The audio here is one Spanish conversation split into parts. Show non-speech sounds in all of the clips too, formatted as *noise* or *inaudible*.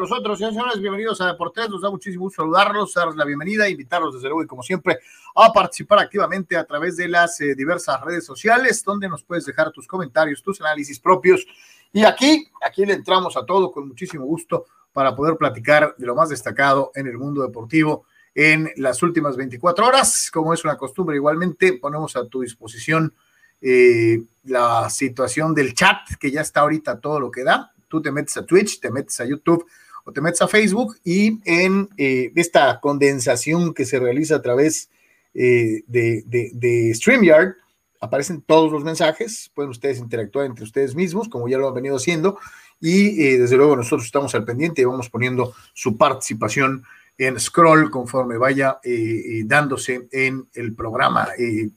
con nosotros, señores, señores, bienvenidos a Deportes, nos da muchísimo gusto saludarlos, darles la bienvenida, invitarlos desde luego y como siempre a participar activamente a través de las eh, diversas redes sociales, donde nos puedes dejar tus comentarios, tus análisis propios. Y aquí, aquí le entramos a todo con muchísimo gusto para poder platicar de lo más destacado en el mundo deportivo en las últimas 24 horas. Como es una costumbre, igualmente ponemos a tu disposición eh, la situación del chat, que ya está ahorita todo lo que da. Tú te metes a Twitch, te metes a YouTube o te metes a Facebook y en eh, esta condensación que se realiza a través eh, de, de, StreamYard aparecen todos los mensajes, pueden ustedes interactuar entre ustedes mismos, como ya lo han venido haciendo, y desde luego nosotros estamos al pendiente y vamos poniendo su participación en scroll conforme vaya eh, eh, dándose en el programa.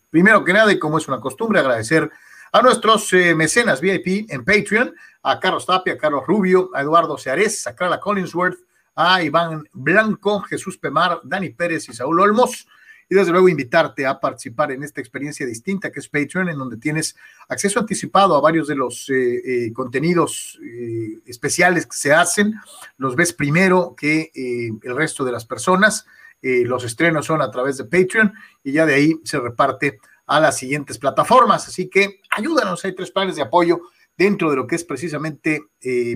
primero que nada, y como es una costumbre, agradecer a nuestros eh, mecenas VIP en Patreon, a Carlos Tapia, a Carlos Rubio, a Eduardo Seares, a Carla Collinsworth, a Iván Blanco, Jesús Pemar, Dani Pérez y Saúl Olmos. Y desde luego invitarte a participar en esta experiencia distinta que es Patreon, en donde tienes acceso anticipado a varios de los eh, eh, contenidos eh, especiales que se hacen, los ves primero que el resto de las personas, los estrenos son a través de Patreon y ya de ahí se reparte a las siguientes plataformas, así que ayúdanos, hay tres planes de apoyo dentro de lo que es precisamente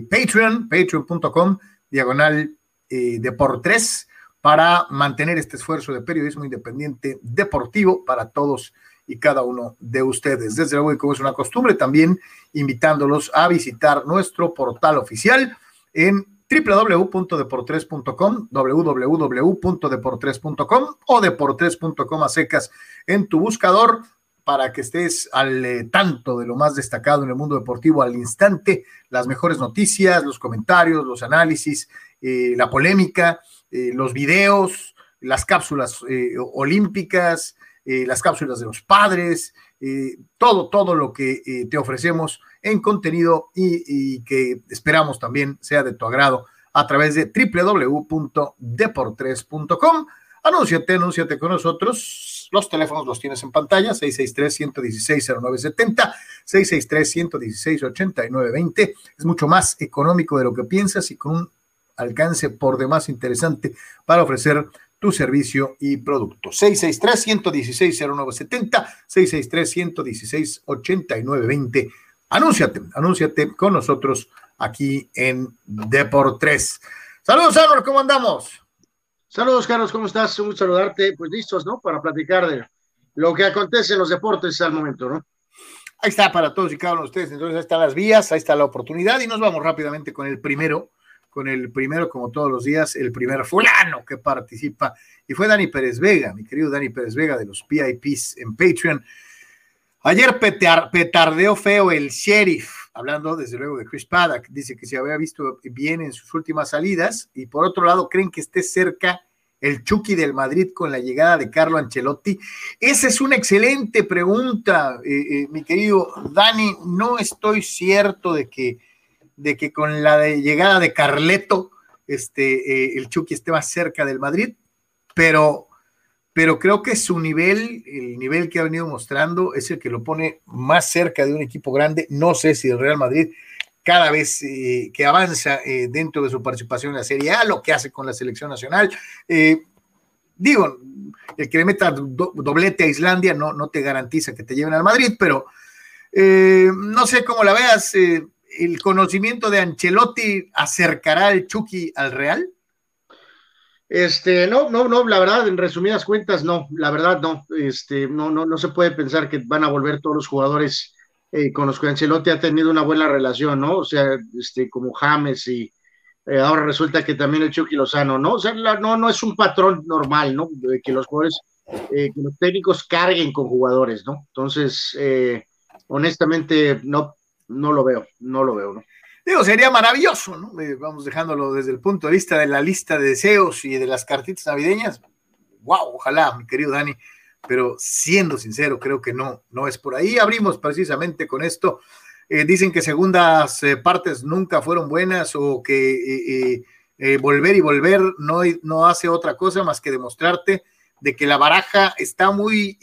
Patreon, patreon.com, diagonal de por tres para mantener este esfuerzo de periodismo independiente deportivo para todos y cada uno de ustedes. Desde luego, y como es una costumbre, también invitándolos a visitar nuestro portal oficial en www.deportres.com, www.deportres.com o deportres.com a secas en tu buscador para que estés al eh, tanto de lo más destacado en el mundo deportivo al instante, las mejores noticias, los comentarios, los análisis, eh, la polémica, eh, los videos, las cápsulas olímpicas, las cápsulas de los padres, todo, todo lo que te ofrecemos en contenido y, que esperamos también sea de tu agrado a través de www.deportres.com. Anúnciate, anúnciate con nosotros. Los teléfonos los tienes en pantalla, 663-116-0970, 663-116-8920. Es mucho más económico de lo que piensas y con un alcance por demás interesante para ofrecer tu servicio y producto. 663-116-0970, 663-116-8920. Anúnciate, anúnciate con nosotros aquí en Deportes. Saludos, Álvaro, ¿cómo andamos? Saludos, Carlos, ¿cómo estás? Un gusto saludarte. Pues listos, ¿no? Para platicar de lo que acontece en los deportes al momento, ¿no? Ahí está para todos y cada uno de ustedes. Entonces, ahí están las vías, ahí está la oportunidad y nos vamos rápidamente con el primero con el primero, como todos los días, el primer fulano que participa. Y fue Dani Pérez Vega, mi querido Dani Pérez Vega de los PIPs en Patreon. Ayer petardeó feo el sheriff, hablando desde luego de Chris Paddock. Dice que se había visto bien en sus últimas salidas. Y por otro lado, creen que esté cerca el Chucky del Madrid con la llegada de Carlo Ancelotti? Esa es una excelente pregunta, eh, eh, mi querido Dani. No estoy cierto de que de que con la llegada de Carleto, este, eh, el Chucky esté más cerca del Madrid, pero, pero creo que su nivel, el nivel que ha venido mostrando, es el que lo pone más cerca de un equipo grande. No sé si el Real Madrid, cada vez eh, que avanza eh, dentro de su participación en la Serie A, lo que hace con la selección nacional, digo, el que le meta doblete a Islandia no, no te garantiza que te lleven al Madrid, pero no sé cómo la veas el conocimiento de Ancelotti acercará al Chucky al Real? Este, no, no, no, la verdad, en resumidas cuentas, no, la verdad no, este, no, no, no se puede pensar que van a volver todos los jugadores eh, con los que Ancelotti ha tenido una buena relación, ¿no? O sea, este, como James y eh, ahora resulta que también el Chucky Lozano, ¿no? O sea, no, no es un patrón normal, ¿no? Que los jugadores, eh, que los técnicos carguen con jugadores, ¿no? Entonces, honestamente, no, no lo veo, no lo veo, ¿no? Digo, sería maravilloso, ¿no? Eh, vamos dejándolo desde el punto de vista de la lista de deseos y de las cartitas navideñas. Wow, ojalá, mi querido Dani, pero siendo sincero, creo que no, no es por ahí. Abrimos precisamente con esto. Eh, dicen que segundas eh, partes nunca fueron buenas o que volver y volver no, no hace otra cosa más que demostrarte de que la baraja está muy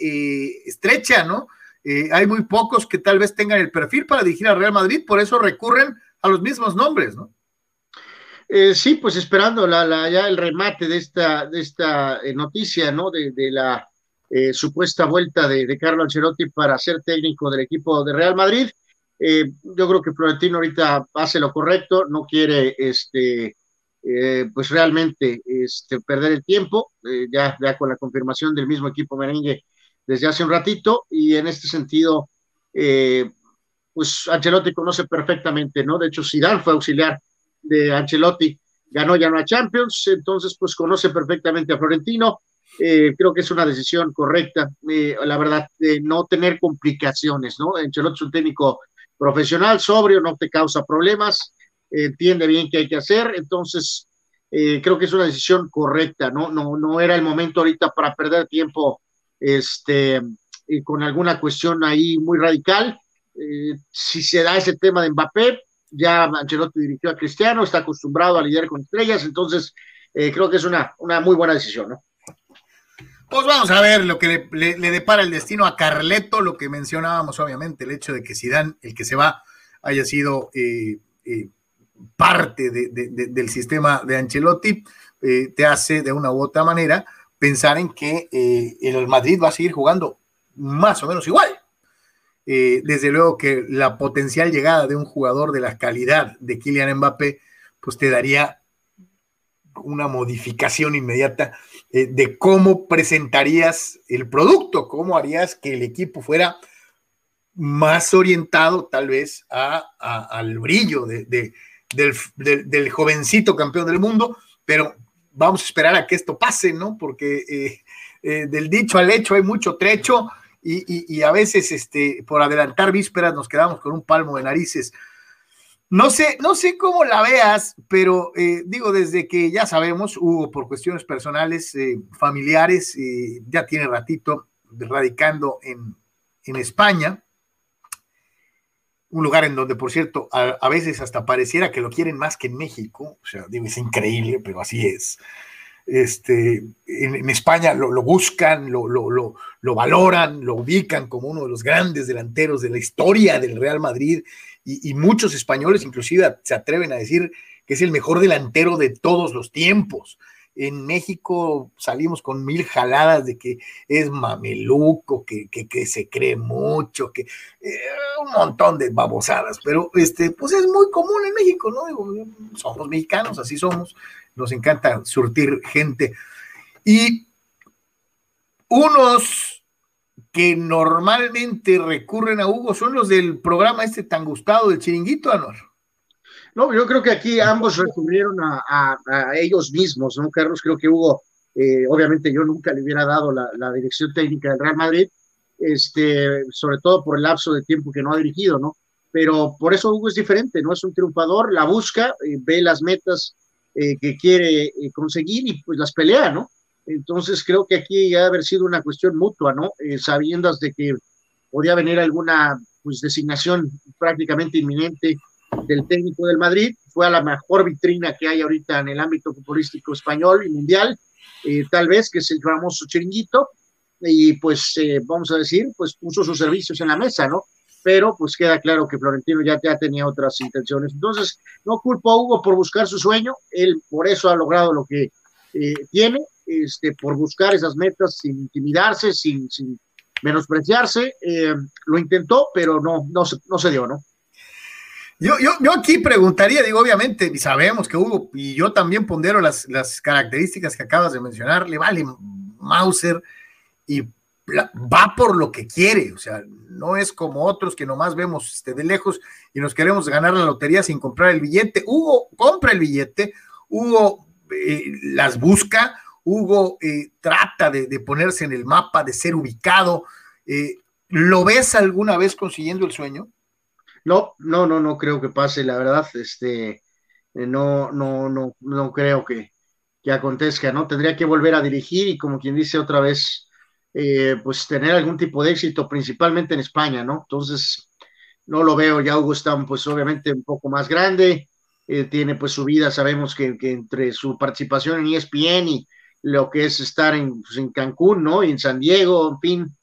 estrecha, ¿no? Eh, hay muy pocos que tal vez tengan el perfil para dirigir al Real Madrid, por eso recurren a los mismos nombres, ¿no? Eh, sí, pues esperando la, ya el remate de esta, de esta eh, noticia, ¿no? De, la eh, supuesta vuelta de, de, Carlo Ancelotti para ser técnico del equipo de Real Madrid. yo creo que Florentino ahorita hace lo correcto, no quiere este, pues realmente este, perder el tiempo, ya, ya con la confirmación del mismo equipo merengue desde hace un ratito, y en este sentido, pues Ancelotti conoce perfectamente, ¿no? De hecho, Zidane fue auxiliar de Ancelotti, ganó ya una Champions, entonces pues conoce perfectamente a Florentino. Eh, creo que es una decisión correcta, eh, la verdad, de no tener complicaciones, ¿no? Ancelotti es un técnico profesional, sobrio, no te causa problemas, entiende bien qué hay que hacer, entonces eh, creo que es una decisión correcta, ¿no? No, no era el momento ahorita para perder tiempo este, con alguna cuestión ahí muy radical. si se da ese tema de Mbappé, ya Ancelotti dirigió a Cristiano, está acostumbrado a lidiar con estrellas, entonces eh, creo que es una, una muy buena decisión, ¿no? Pues vamos a ver lo que le, depara el destino a Carleto, lo que mencionábamos, obviamente, el hecho de que Zidane, el que se va, haya sido eh, eh, parte del sistema de Ancelotti, te hace de una u otra manera pensar en que el Madrid va a seguir jugando más o menos igual. Eh, desde luego que la potencial llegada de un jugador de la calidad de Kylian Mbappé, pues te daría una modificación inmediata eh, de cómo presentarías el producto, cómo harías que el equipo fuera más orientado tal vez al brillo del, jovencito campeón del mundo, pero vamos a esperar a que esto pase, ¿no? Porque eh, del dicho al hecho hay mucho trecho y, a veces este, por adelantar vísperas nos quedamos con un palmo de narices. No sé, no sé cómo la veas, pero eh, digo, desde que ya sabemos, Hugo, por cuestiones personales, eh, familiares, eh, ya tiene ratito radicando en, en, España, un lugar en donde, por cierto, a, veces hasta pareciera que lo quieren más que en México, o sea, digo, es increíble, pero así es. Este, en, España lo, buscan, lo, lo, valoran, lo ubican como uno de los grandes delanteros de la historia del Real Madrid y, muchos españoles inclusive se atreven a decir que es el mejor delantero de todos los tiempos. En México salimos con mil jaladas de que es mameluco, que, que, se cree mucho, que eh, un montón de babosadas, pero este, pues es muy común en México, ¿no? somos mexicanos, así somos nos encanta surtir gente. Y unos que normalmente recurren a Hugo son los del programa este tan gustado del chiringuito, Anor. No, yo creo que aquí ambos recurrieron a, ellos mismos, ¿no, Carlos? Creo que Hugo, eh, obviamente yo nunca le hubiera dado la, dirección técnica del Real Madrid, este, sobre todo por el lapso de tiempo que no ha dirigido, ¿no? Pero por eso Hugo es diferente, ¿no? Es un triunfador, la busca, eh, ve las metas eh, que quiere eh, conseguir y pues las pelea, ¿no? Entonces creo que aquí ha haber sido una cuestión mutua, ¿no? Eh, sabiendo de que podía venir alguna pues designación prácticamente inminente del técnico del Madrid, fue a la mejor vitrina que hay ahorita en el ámbito futbolístico español y mundial, tal vez que es el famoso chiringuito, y pues vamos a decir, pues puso sus servicios en la mesa, ¿no? pero pues queda claro que Florentino ya, ya tenía otras intenciones. Entonces, no culpo a Hugo por buscar su sueño, él por eso ha logrado lo que eh, tiene, este, por buscar esas metas sin intimidarse, sin, sin menospreciarse, eh, lo intentó, pero no, no, no se dio, ¿no? Yo, yo, yo, aquí preguntaría, digo, obviamente, y sabemos que Hugo, y yo también pondero las, las características que acabas de mencionar, le vale Mauser y va por lo que quiere, o sea, no es como otros que nomás vemos este, de lejos y nos queremos ganar la lotería sin comprar el billete. Hugo compra el billete, Hugo eh, las busca, Hugo eh, trata de, ponerse en el mapa, de ser ubicado. Eh, ¿Lo ves alguna vez consiguiendo el sueño? No, no, no, no creo que pase, la verdad, este, no, no, no, no creo que, que acontezca, ¿no? Tendría que volver a dirigir y como quien dice otra vez, eh, pues tener algún tipo de éxito, principalmente en España, ¿no? Entonces, no lo veo, ya Hugo está pues obviamente un poco más grande, eh, tiene pues su vida, sabemos que, entre su participación en ESPN y lo que es estar en, pues, en Cancún, ¿no? Y en San Diego, en fin,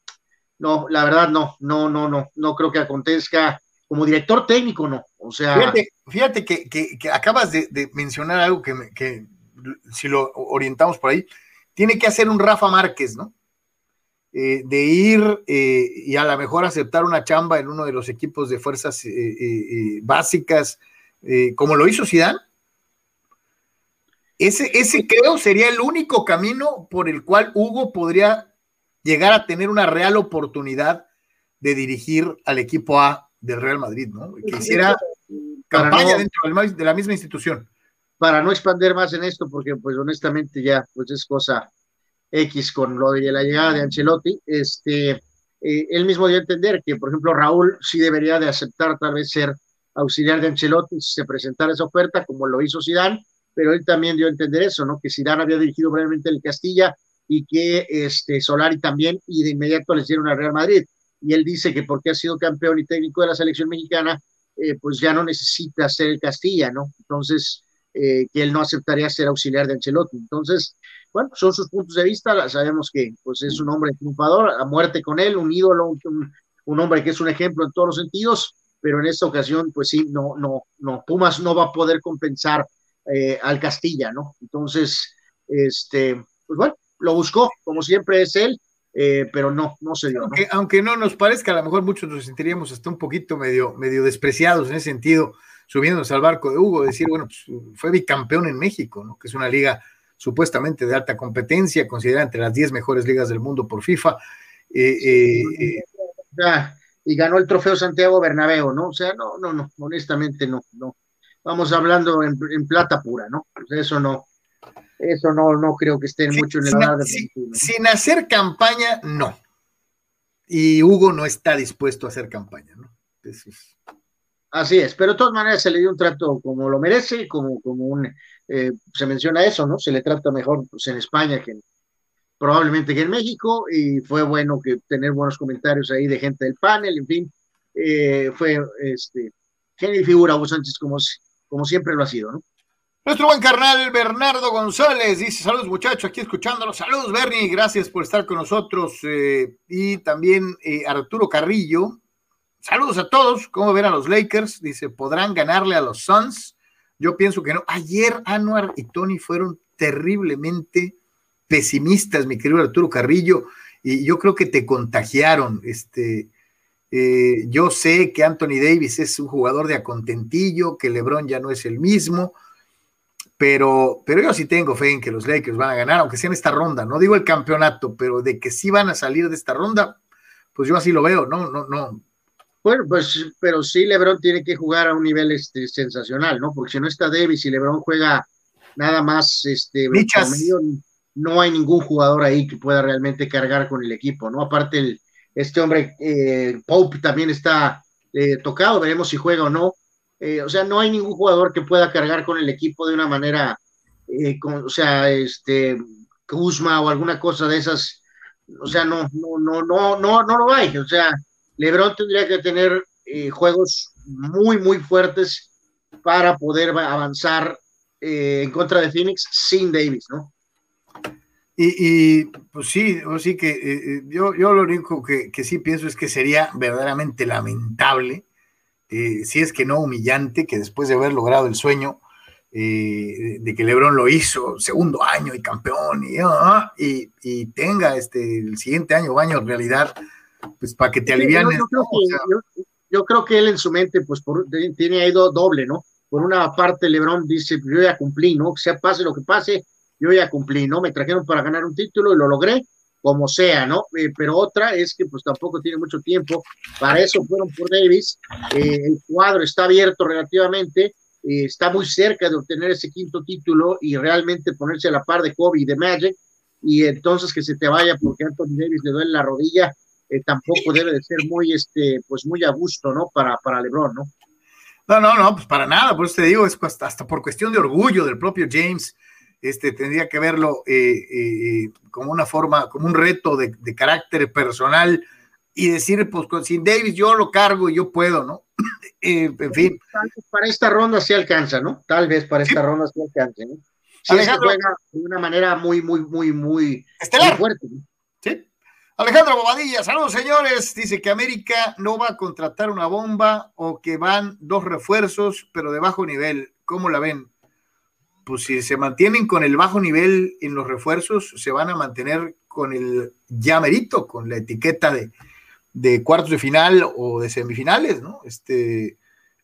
no, la verdad no, no, no, no, no creo que acontezca como director técnico, no, O sea. Fíjate, que, acabas de, mencionar algo que, que, si lo orientamos por ahí, tiene que hacer un Rafa Márquez, ¿no? Eh, de ir eh, y a lo mejor aceptar una chamba en uno de los equipos de fuerzas eh, básicas, como lo hizo Zidane. Ese, ese creo sería el único camino por el cual Hugo podría llegar a tener una real oportunidad de dirigir al equipo A del Real Madrid, ¿no? Que hiciera campaña dentro de la misma institución. Para no expandir más en esto, porque pues honestamente ya pues es cosa X con lo de la llegada de Ancelotti, este, eh, él mismo dio a entender que, por ejemplo, Raúl sí debería de aceptar tal vez ser auxiliar de Ancelotti si se presentara esa oferta, como lo hizo Zidane, pero él también dio a entender eso, ¿no? Que Zidane había dirigido brevemente el Castilla y que este, Solari también, y de inmediato le dieron al Real Madrid y él dice que porque ha sido campeón y técnico de la selección mexicana, eh, pues ya no necesita ser el Castilla, ¿no? Entonces, eh, que él no aceptaría ser auxiliar de Ancelotti. Entonces, bueno, son sus puntos de vista, sabemos que pues es un hombre triunfador, a muerte con él, un ídolo, un, un hombre que es un ejemplo en todos los sentidos, pero en esta ocasión, pues sí, no, no, no, Pumas no va a poder compensar eh, al Castilla, ¿no? Entonces, este, pues bueno, lo buscó, como siempre es él, eh, pero no, no se dio. Aunque, ¿no? nos parezca, a lo mejor muchos nos sentiríamos hasta un poquito medio, medio despreciados en ese sentido, subiéndonos al barco de Hugo, decir, bueno, pues, fue bicampeón en México, ¿no? que es una liga supuestamente de alta competencia, considerada entre las 10 mejores ligas del mundo por FIFA. Eh, eh, y ganó el trofeo Santiago Bernabéu, ¿no? O sea, no, no, no, honestamente no, no. Vamos hablando en, plata pura, ¿no? eso no, eso no, no creo que esté mucho en el radar Sin hacer campaña, no. Y Hugo no está dispuesto a hacer campaña, ¿no? Así es, pero de todas maneras se le dio un trato como lo merece, como, como un, eh, se menciona eso, ¿no? Se le trata mejor pues, en España que probablemente que en México, y fue bueno que tener buenos comentarios ahí de gente del panel, en fin, eh, fue este, genio y figura Hugo Sánchez como, como siempre lo ha sido, ¿no? Nuestro buen carnal Bernardo González dice: Saludos, muchachos, aquí escuchándolos. Saludos, Bernie, gracias por estar con nosotros. Eh, y también eh, Arturo Carrillo. Saludos a todos. ¿Cómo ven a los Lakers? Dice: ¿podrán ganarle a los Suns? Yo pienso que no. Ayer Anuar y Tony fueron terriblemente pesimistas, mi querido Arturo Carrillo, y yo creo que te contagiaron. Este, eh, yo sé que Anthony Davis es un jugador de acontentillo, que LeBron ya no es el mismo pero, pero yo sí tengo fe en que los Lakers van a ganar, aunque sea en esta ronda, no digo el campeonato, pero de que sí van a salir de esta ronda, pues yo así lo veo, no, no, no. Bueno, pues, pero sí LeBron tiene que jugar a un nivel este, sensacional, ¿no? Porque si no está Davis y LeBron juega nada más, este, no hay ningún jugador ahí que pueda realmente cargar con el equipo, ¿no? Aparte, el, este hombre, eh, Pope también está eh, tocado, veremos si juega o no eh, o sea, no hay ningún jugador que pueda cargar con el equipo de una manera, eh, o sea, este, Kuzma o alguna cosa de esas, o sea, no, no, no, no, no, no lo hay. O sea, LeBron tendría que tener juegos muy, muy fuertes para poder avanzar en contra de Phoenix sin Davis, ¿no? Y, pues sí, sí que yo, yo lo único que, que, sí pienso es que sería verdaderamente lamentable eh, si es que no humillante, que después de haber logrado el sueño eh, de que Lebron lo hizo, segundo año y campeón, y, ah, y, tenga este, el siguiente año o año en realidad, pues para que te alivian. Yo, creo que, él en su mente, pues tiene ahí doble, ¿no? Por una parte, Lebron dice, yo ya cumplí, ¿no? Que sea pase lo que pase, yo ya cumplí, ¿no? Me trajeron para ganar un título y lo logré, como sea, ¿no? Eh, pero otra es que pues tampoco tiene mucho tiempo, para eso fueron por Davis, eh, el cuadro está abierto relativamente, eh, está muy cerca de obtener ese quinto título y realmente ponerse a la par de Kobe y de Magic, y entonces que se te vaya porque Anthony Davis le duele la rodilla, tampoco debe de ser muy, este, pues muy a gusto, ¿no? Para, para LeBron, ¿no? No, no, no, pues para nada, por eso te digo, es hasta, hasta por cuestión de orgullo del propio James, este, tendría que verlo eh, eh, como una forma, como un reto de, carácter personal y decir, pues sin Davis yo lo cargo y yo puedo, ¿no? *clears throat* Eh, en fin. Para esta ronda sí alcanza, ¿no? Tal vez para esta ronda sí alcanza, ¿no? Sí, juega de una manera muy, muy, muy, muy, fuerte. Sí. Alejandro Bobadilla, saludos señores. Dice que América no va a contratar una bomba o que van dos refuerzos, pero de bajo nivel. ¿Cómo la ven? Pues si se mantienen con el bajo nivel en los refuerzos, se van a mantener con el ya merito, con la etiqueta de, cuartos de final o de semifinales, ¿no? Este,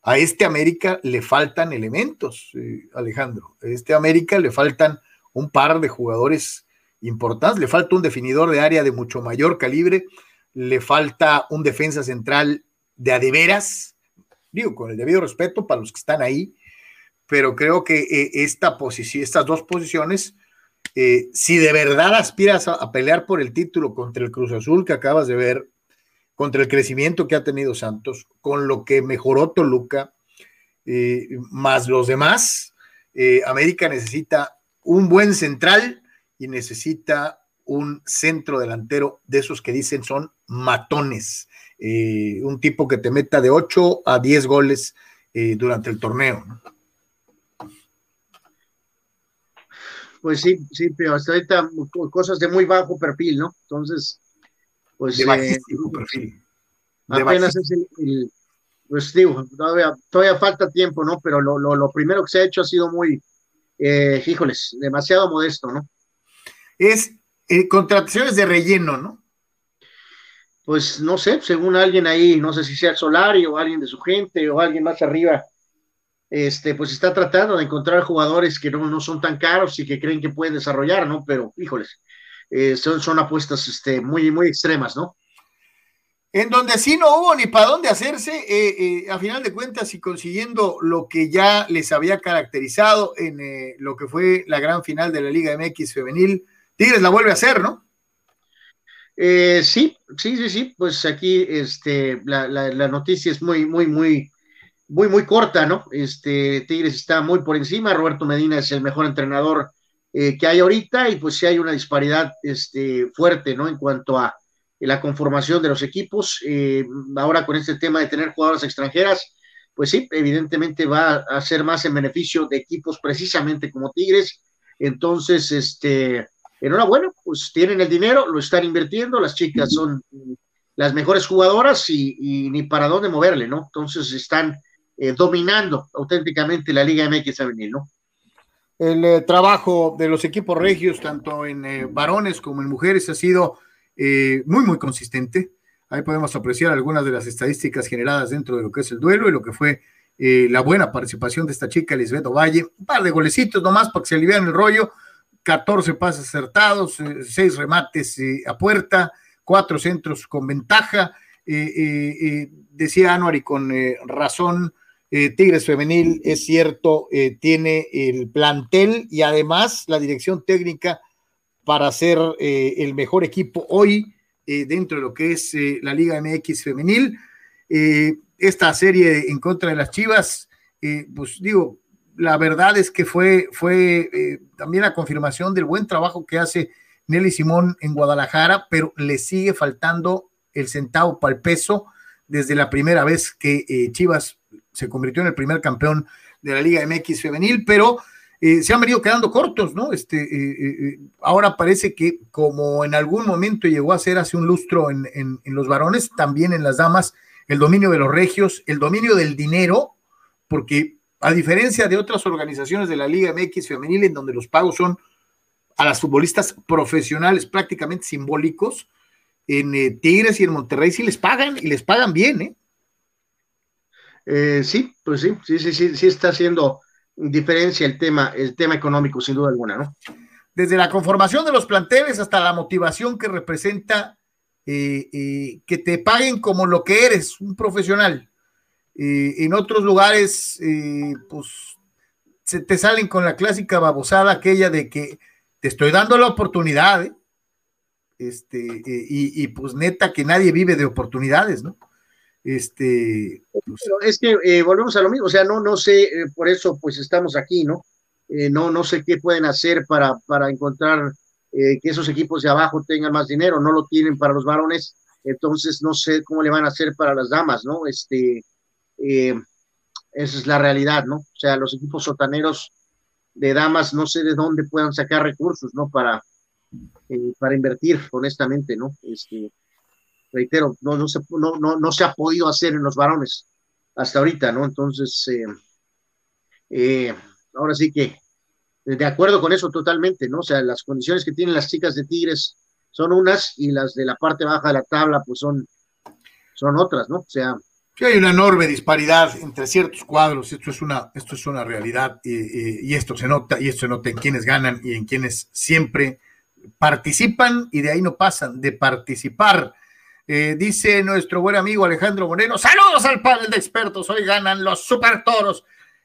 a este América le faltan elementos, eh, Alejandro. A este América le faltan un par de jugadores importantes, le falta un definidor de área de mucho mayor calibre, le falta un defensa central de adeveras, digo, con el debido respeto para los que están ahí, pero creo que eh, esta posición, estas dos posiciones, eh, si de verdad aspiras a, pelear por el título contra el Cruz Azul que acabas de ver, contra el crecimiento que ha tenido Santos, con lo que mejoró Toluca, eh, más los demás, América necesita un buen central y necesita un centro delantero de esos que dicen son matones, un tipo que te meta de 8 a 10 goles durante el torneo. Pues sí, sí, pero hasta ahorita cosas de muy bajo perfil, ¿no? Entonces, pues... De bajísimo eh, perfil. apenas es el, pues digo, todavía, todavía falta tiempo, ¿no? Pero lo, lo, lo primero que se ha hecho ha sido muy, híjoles, demasiado modesto, ¿no? es eh, contrataciones de relleno, ¿no? Pues no sé, según alguien ahí, no sé si sea el Solari o alguien de su gente o alguien más arriba, este, pues está tratando de encontrar jugadores que no, no son tan caros y que creen que pueden desarrollar, ¿no? Pero, híjoles, eh, son, son apuestas este, muy, muy extremas, ¿no? En donde sí no hubo ni para dónde hacerse, eh, a final de cuentas, y consiguiendo lo que ya les había caracterizado en lo que fue la gran final de la Liga MX femenil, Tigres la vuelve a hacer, ¿no? Eh, sí, sí, sí, sí, pues aquí este, la, la, noticia es muy, muy, muy, muy, muy corta, ¿no? Este, Tigres está muy por encima, Roberto Medina es el mejor entrenador eh, que hay ahorita y pues sí hay una disparidad este, fuerte, ¿no? En cuanto a la conformación de los equipos, eh, ahora con este tema de tener jugadoras extranjeras, pues sí, evidentemente va a ser más en beneficio de equipos precisamente como Tigres, entonces, este, enhorabuena, pues tienen el dinero, lo están invirtiendo, las chicas son las mejores jugadoras y, ni para dónde moverle, ¿no? Entonces están eh, dominando auténticamente la Liga MX femenil, ¿no? El eh, trabajo de los equipos regios, tanto en eh, varones como en mujeres, ha sido muy, muy consistente. Ahí podemos apreciar algunas de las estadísticas generadas dentro de lo que es el duelo y lo que fue la buena participación de esta chica, Lisbeth Valle. Un par de golecitos nomás para que se alivian el rollo 14 pases acertados, 6 eh, remates eh, a puerta, 4 centros con ventaja. Eh, decía Anuar y con razón, Tigres Femenil es cierto, tiene el plantel y además la dirección técnica para ser el mejor equipo hoy dentro de lo que es la Liga MX Femenil. esta serie en contra de las Chivas, pues digo, la verdad es que fue, fue eh, también la confirmación del buen trabajo que hace Nelly Simón en Guadalajara, pero le sigue faltando el centavo para el peso desde la primera vez que eh, Chivas se convirtió en el primer campeón de la Liga MX femenil, pero eh, se han venido quedando cortos, ¿no? Este, ahora parece que como en algún momento llegó a ser hace un lustro en, en los varones, también en las damas, el dominio de los regios, el dominio del dinero, porque a diferencia de otras organizaciones de la Liga MX femenil en donde los pagos son a las futbolistas profesionales prácticamente simbólicos, en eh, Tigres y en Monterrey sí les pagan y les pagan bien, ¿eh? ¿Eh? sí, pues sí, sí, sí, sí, sí está haciendo diferencia el tema, el tema económico, sin duda alguna, ¿no? Desde la conformación de los planteles hasta la motivación que representa eh, que te paguen como lo que eres, un profesional. Eh, en otros lugares, eh, pues se te salen con la clásica babosada aquella de que te estoy dando la oportunidad, ¿eh? este, y, pues neta que nadie vive de oportunidades, ¿no? Este, pues es que volvemos a lo mismo, o sea, no, no sé, por eso pues estamos aquí, ¿no? no, no sé qué pueden hacer para, para encontrar que esos equipos de abajo tengan más dinero, no lo tienen para los varones, entonces no sé cómo le van a hacer para las damas, ¿no? Este, eh, esa es la realidad, ¿no? O sea, los equipos sotaneros de damas no sé de dónde puedan sacar recursos, ¿no? Para, eh, para invertir, honestamente, ¿no? Este, reitero, no, no, se, no, no, no se ha podido hacer en los varones hasta ahorita, ¿no? Entonces, eh, eh, ahora sí que de acuerdo con eso totalmente, ¿no? O sea, las condiciones que tienen las chicas de Tigres son unas y las de la parte baja de la tabla, pues son, son otras, ¿no? O sea. Sí, hay una enorme disparidad entre ciertos cuadros, esto es una, esto es una realidad y, y esto se nota, y esto se nota en quienes ganan y en quienes siempre participan y de ahí no pasan, de participar. Eh, dice nuestro buen amigo Alejandro Moreno, saludos al panel de expertos, hoy ganan los super toros.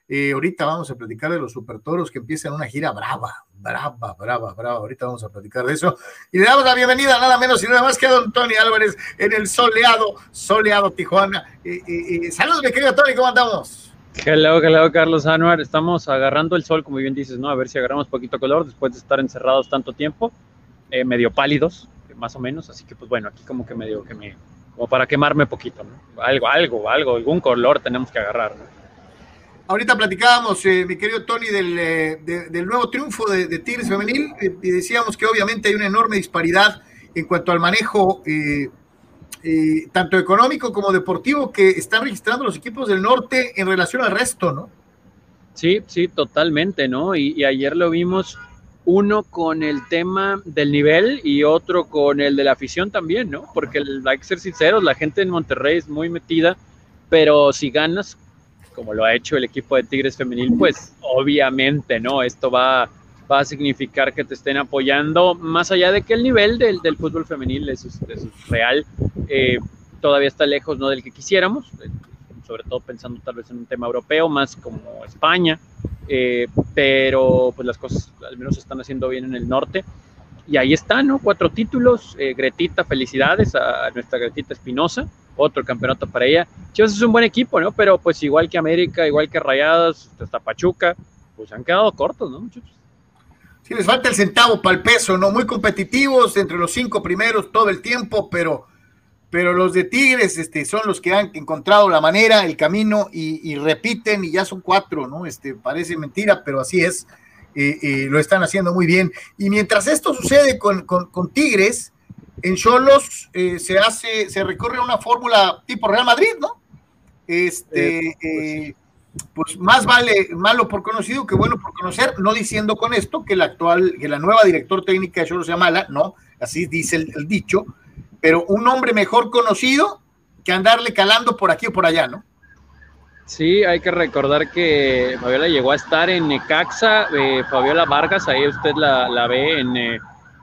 Eh, ahorita vamos a platicar de los super toros que empiezan una gira brava, brava, brava, brava. Ahorita vamos a platicar de eso. Y le damos la bienvenida nada menos y nada más que a don Tony Álvarez en el soleado, soleado Tijuana. Eh, saludos, mi querido Tony, ¿cómo andamos? Hello, hello, Carlos Anuar. Estamos agarrando el sol, como bien dices, ¿no? A ver si agarramos poquito color después de estar encerrados tanto tiempo. Eh, medio pálidos, más o menos, así que pues bueno, aquí como que medio que me, como para quemarme poquito, ¿no? Algo, algo, algo, algún color tenemos que agarrar, ¿no? Ahorita platicábamos, eh, mi querido Tony, del, eh, del nuevo triunfo de, Tigres Femenil y decíamos que obviamente hay una enorme disparidad en cuanto al manejo tanto económico como deportivo que están registrando los equipos del norte en relación al resto, ¿no? Sí, sí, totalmente, ¿no? Y, y ayer lo vimos uno con el tema del nivel y otro con el de la afición también, ¿no? Porque hay que ser sinceros, la gente en Monterrey es muy metida, pero si ganas, como lo ha hecho el equipo de Tigres Femenil, pues obviamente, ¿no? Esto va, va a significar que te estén apoyando, más allá de que el nivel del, del fútbol femenil es, real, eh, todavía está lejos, ¿no? Del que quisiéramos, sobre todo pensando tal vez en un tema europeo, más como España, eh, pero pues las cosas al menos se están haciendo bien en el norte. Y ahí están, ¿no? Cuatro títulos. Eh, Gretita, felicidades a, nuestra Gretita Espinosa. Otro campeonato para ella. Chivas es un buen equipo, ¿no? Pero pues igual que América, igual que Rayadas, hasta Pachuca, pues han quedado cortos, ¿no, muchachos? Sí, les falta el centavo para el peso, ¿no? Muy competitivos, entre los cinco primeros todo el tiempo, pero pero los de Tigres este, son los que han encontrado la manera, el camino y, repiten y ya son cuatro, ¿no? Este, parece mentira, pero así es, eh, eh, lo están haciendo muy bien. Y mientras esto sucede con, Tigres, en Cholos eh, se hace, se recorre una fórmula tipo Real Madrid, ¿no? Este, pues, pues, más vale malo por conocido que bueno por conocer, no diciendo con esto que la actual, que la nueva director técnica de Cholos sea mala, no, así dice el dicho, pero un hombre mejor conocido que andarle calando por aquí o por allá, ¿no? Sí, hay que recordar que Fabiola llegó a estar en Necaxa, eh, Fabiola Vargas, ahí usted la, ve en, eh,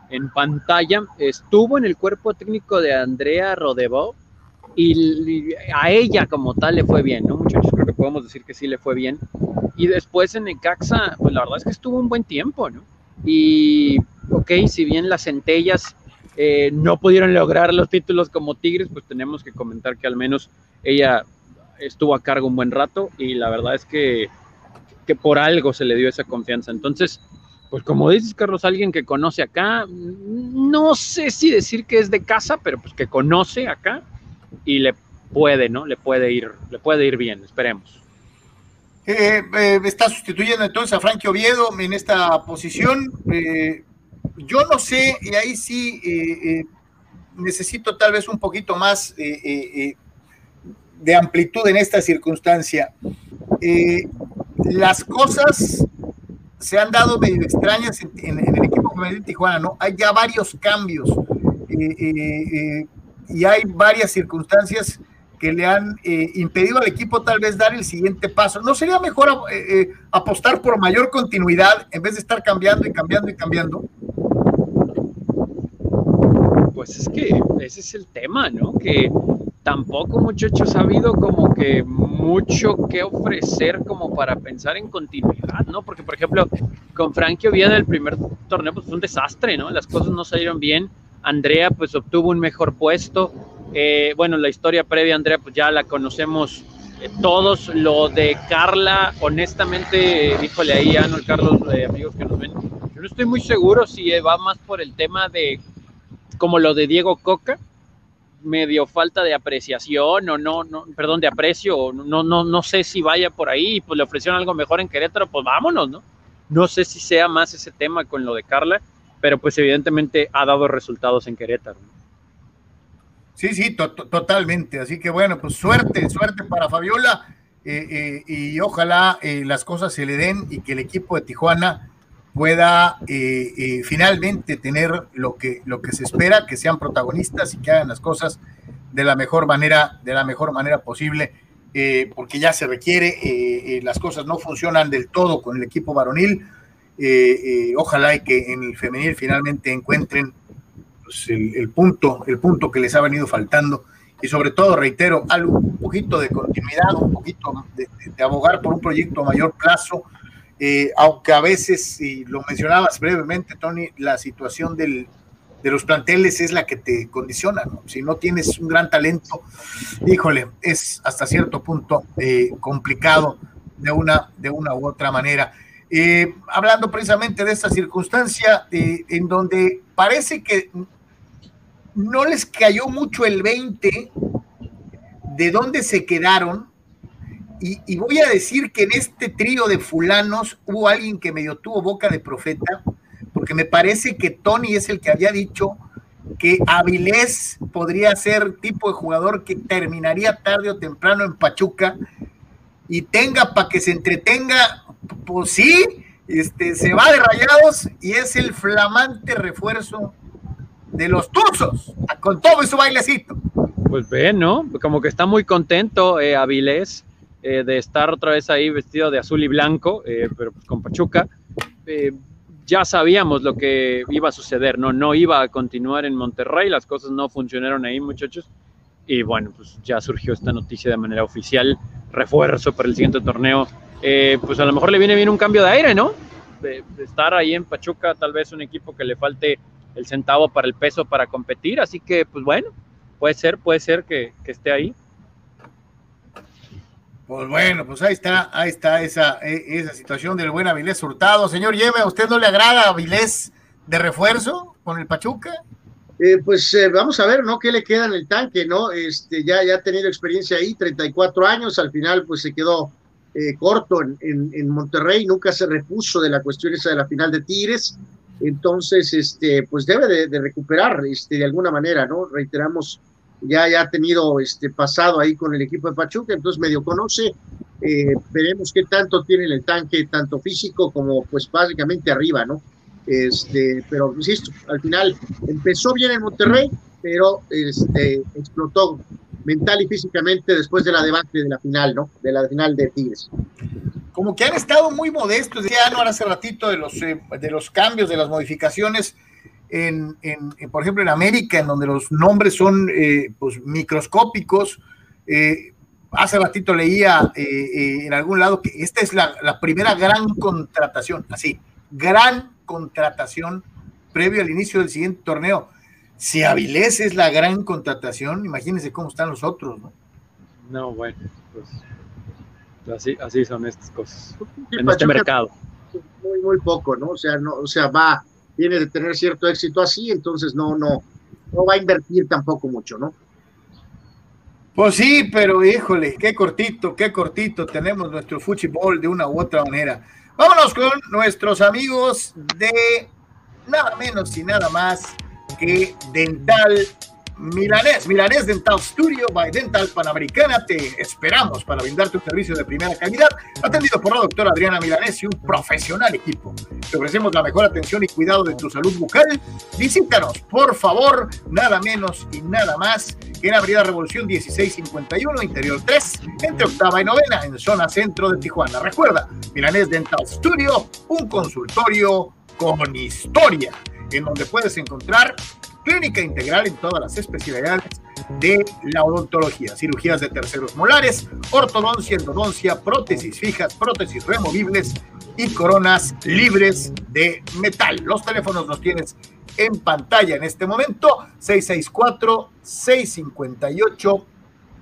en, pantalla, estuvo en el cuerpo técnico de Andrea Rodebo y, a ella como tal le fue bien, ¿no? Muchachos, creo que podemos decir que sí le fue bien. Y después en Necaxa, pues la verdad es que estuvo un buen tiempo, ¿no? Y, ok, si bien las centellas eh, no pudieron lograr los títulos como Tigres, pues tenemos que comentar que al menos ella estuvo a cargo un buen rato y la verdad es que, que por algo se le dio esa confianza. Entonces, pues como dices, Carlos, alguien que conoce acá, no sé si decir que es de casa, pero pues que conoce acá y le puede, ¿no? Le puede ir, le puede ir bien, esperemos. Eh, eh, está sustituyendo entonces a Frankie Oviedo en esta posición yo no sé, y ahí sí eh, eh, necesito tal vez un poquito más eh, de amplitud en esta circunstancia. las cosas se han dado medio extrañas en, el equipo de Tijuana, ¿no? Hay ya varios cambios y hay varias circunstancias que le han impedido al equipo tal vez dar el siguiente paso. ¿No sería mejor apostar por mayor continuidad en vez de estar cambiando y cambiando y cambiando? pues es que ese es el tema, ¿no? Que tampoco muchachos ha habido como que mucho que ofrecer como para pensar en continuidad, ¿no? Porque, por ejemplo, con Frankie Oviedo el primer torneo pues fue un desastre, ¿no? Las cosas no salieron bien. Andrea pues obtuvo un mejor puesto. Eh, bueno, la historia previa Andrea pues ya la conocemos eh, todos. Lo de Carla, honestamente, híjole ahí, ya no, Carlos, eh, amigos que nos ven, yo no estoy muy seguro si va más por el tema de como lo de Diego Coca, medio falta de apreciación o no, no perdón, de aprecio, no, no, no sé si vaya por ahí, pues le ofrecieron algo mejor en Querétaro, pues vámonos, ¿no? No sé si sea más ese tema con lo de Carla. pero pues evidentemente ha dado resultados en Querétaro. Sí, sí, totalmente. Así que bueno, pues suerte, suerte para Fabiola eh, eh, y ojalá eh, las cosas se le den y que el equipo de Tijuana pueda finalmente tener lo que, lo que se espera, que sean protagonistas y que hagan las cosas de la mejor manera, de la mejor manera posible, porque ya se requiere, las cosas no funcionan del todo con el equipo varonil ojalá y que en el femenil finalmente encuentren pues, el, punto, el punto que les ha venido faltando. Y sobre todo, reitero, algo, un poquito de continuidad, un poquito de, abogar por un proyecto a mayor plazo, eh, aunque a veces, y lo mencionabas brevemente, Tony, la situación del, de los planteles es la que te condiciona, Si no tienes un gran talento, híjole, es hasta cierto punto complicado de una, de una u otra manera. Eh, hablando precisamente de esta circunstancia eh, en donde parece que no les cayó mucho el 20 de dónde se quedaron. Y, voy a decir que en este trío de fulanos hubo alguien que medio tuvo boca de profeta, porque me parece que Tony es el que había dicho que Avilés podría ser tipo de jugador que terminaría tarde o temprano en Pachuca y tenga para que se entretenga pues sí, este, se va de rayados y es el flamante refuerzo de los Tuzos, con todo su bailecito. Pues ven, ¿no? Como que está muy contento eh, Avilés eh, de estar otra vez ahí vestido de azul y blanco, eh, pero pues con Pachuca. Ya sabíamos lo que iba a suceder, ¿no? No iba a continuar en Monterrey, las cosas no funcionaron ahí, muchachos. Y bueno, pues ya surgió esta noticia de manera oficial, refuerzo para el siguiente torneo pues a lo mejor le viene bien un cambio de aire, ¿no? De, estar ahí en Pachuca, tal vez un equipo que le falte el centavo para el peso para competir, así que pues bueno, puede ser, puede ser que, esté ahí. Pues bueno, pues ahí está, ahí está esa, e, esa situación del buen Avilés Hurtado. Señor Yeme, ¿a usted no le agrada Avilés de refuerzo con el Pachuca? Eh, pues eh, vamos a ver, ¿no? ¿Qué le queda en el tanque, no? Este, ya, ya ha tenido experiencia ahí, 34 años, al final pues se quedó eh, corto en, en, Monterrey, nunca se repuso de la cuestión esa de la final de Tigres, entonces, este, pues debe de, recuperar este, de alguna manera, ¿no? Reiteramos, ya, ya ha tenido este pasado ahí con el equipo de Pachuca, entonces medio conoce, eh, veremos qué tanto tiene el tanque, tanto físico como pues básicamente arriba, ¿no? Este, pero insisto, al final empezó bien en Monterrey, pero este, explotó mental y físicamente después de la debate de la final, ¿no? De la final de Tigres. Como que han estado muy modestos, decía ahora hace ratito de los, eh, de los cambios, de las modificaciones en, en, por ejemplo, en América, en donde los nombres son eh, pues, microscópicos. Eh, hace ratito leía en algún lado que esta es la, la primera gran contratación, así, gran contratación previo al inicio del siguiente torneo si Avilés es la gran contratación, imagínense cómo están los otros, ¿no? No, bueno, pues así, son estas cosas en este mercado. Muy, muy poco, ¿no? O sea, no, o sea, va, tiene de tener cierto éxito así, entonces no, no, no va a invertir tampoco mucho, ¿no? Pues sí, pero híjole, qué cortito, qué cortito tenemos nuestro fútbol de una u otra manera. Vámonos con nuestros amigos de nada menos y nada más que Dental Milanés, Milanés Dental Studio by Dental Panamericana. Te esperamos para brindarte un servicio de primera calidad, atendido por la doctora Adriana Milanés y un profesional equipo. Te ofrecemos la mejor atención y cuidado de tu salud bucal. Visítanos, por favor, nada menos y nada más en Avenida Revolución 1651, Interior 3, entre octava y novena, en zona centro de Tijuana. Recuerda, Milanés Dental Studio, un consultorio con historia en donde puedes encontrar clínica integral en todas las especialidades de la odontología, cirugías de terceros molares, ortodoncia, endodoncia, prótesis fijas, prótesis removibles y coronas libres de metal. Los teléfonos los tienes en pantalla en este momento, 664 658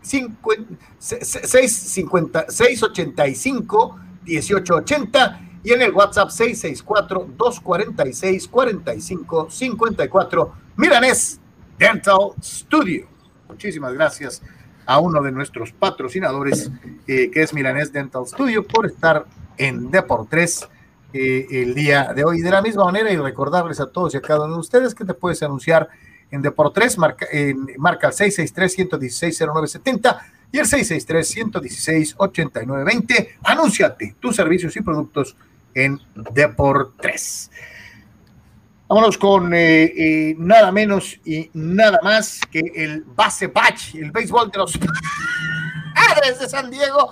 685 1880 y en el WhatsApp 664-246-4554, Milanés Dental Studio. Muchísimas gracias a uno de nuestros patrocinadores, eh, que es Milanés Dental Studio, por estar en Deportes, eh, el día de hoy. De la misma manera, y recordarles a todos y a cada uno de ustedes que te puedes anunciar en Deportes, marca, en, marca el 663-116-0970 y el 663-116-8920. Anúnciate tus servicios y productos en Deportes. Vámonos con eh, eh, nada menos y nada más que el base batch, el béisbol de los *laughs* padres de San Diego,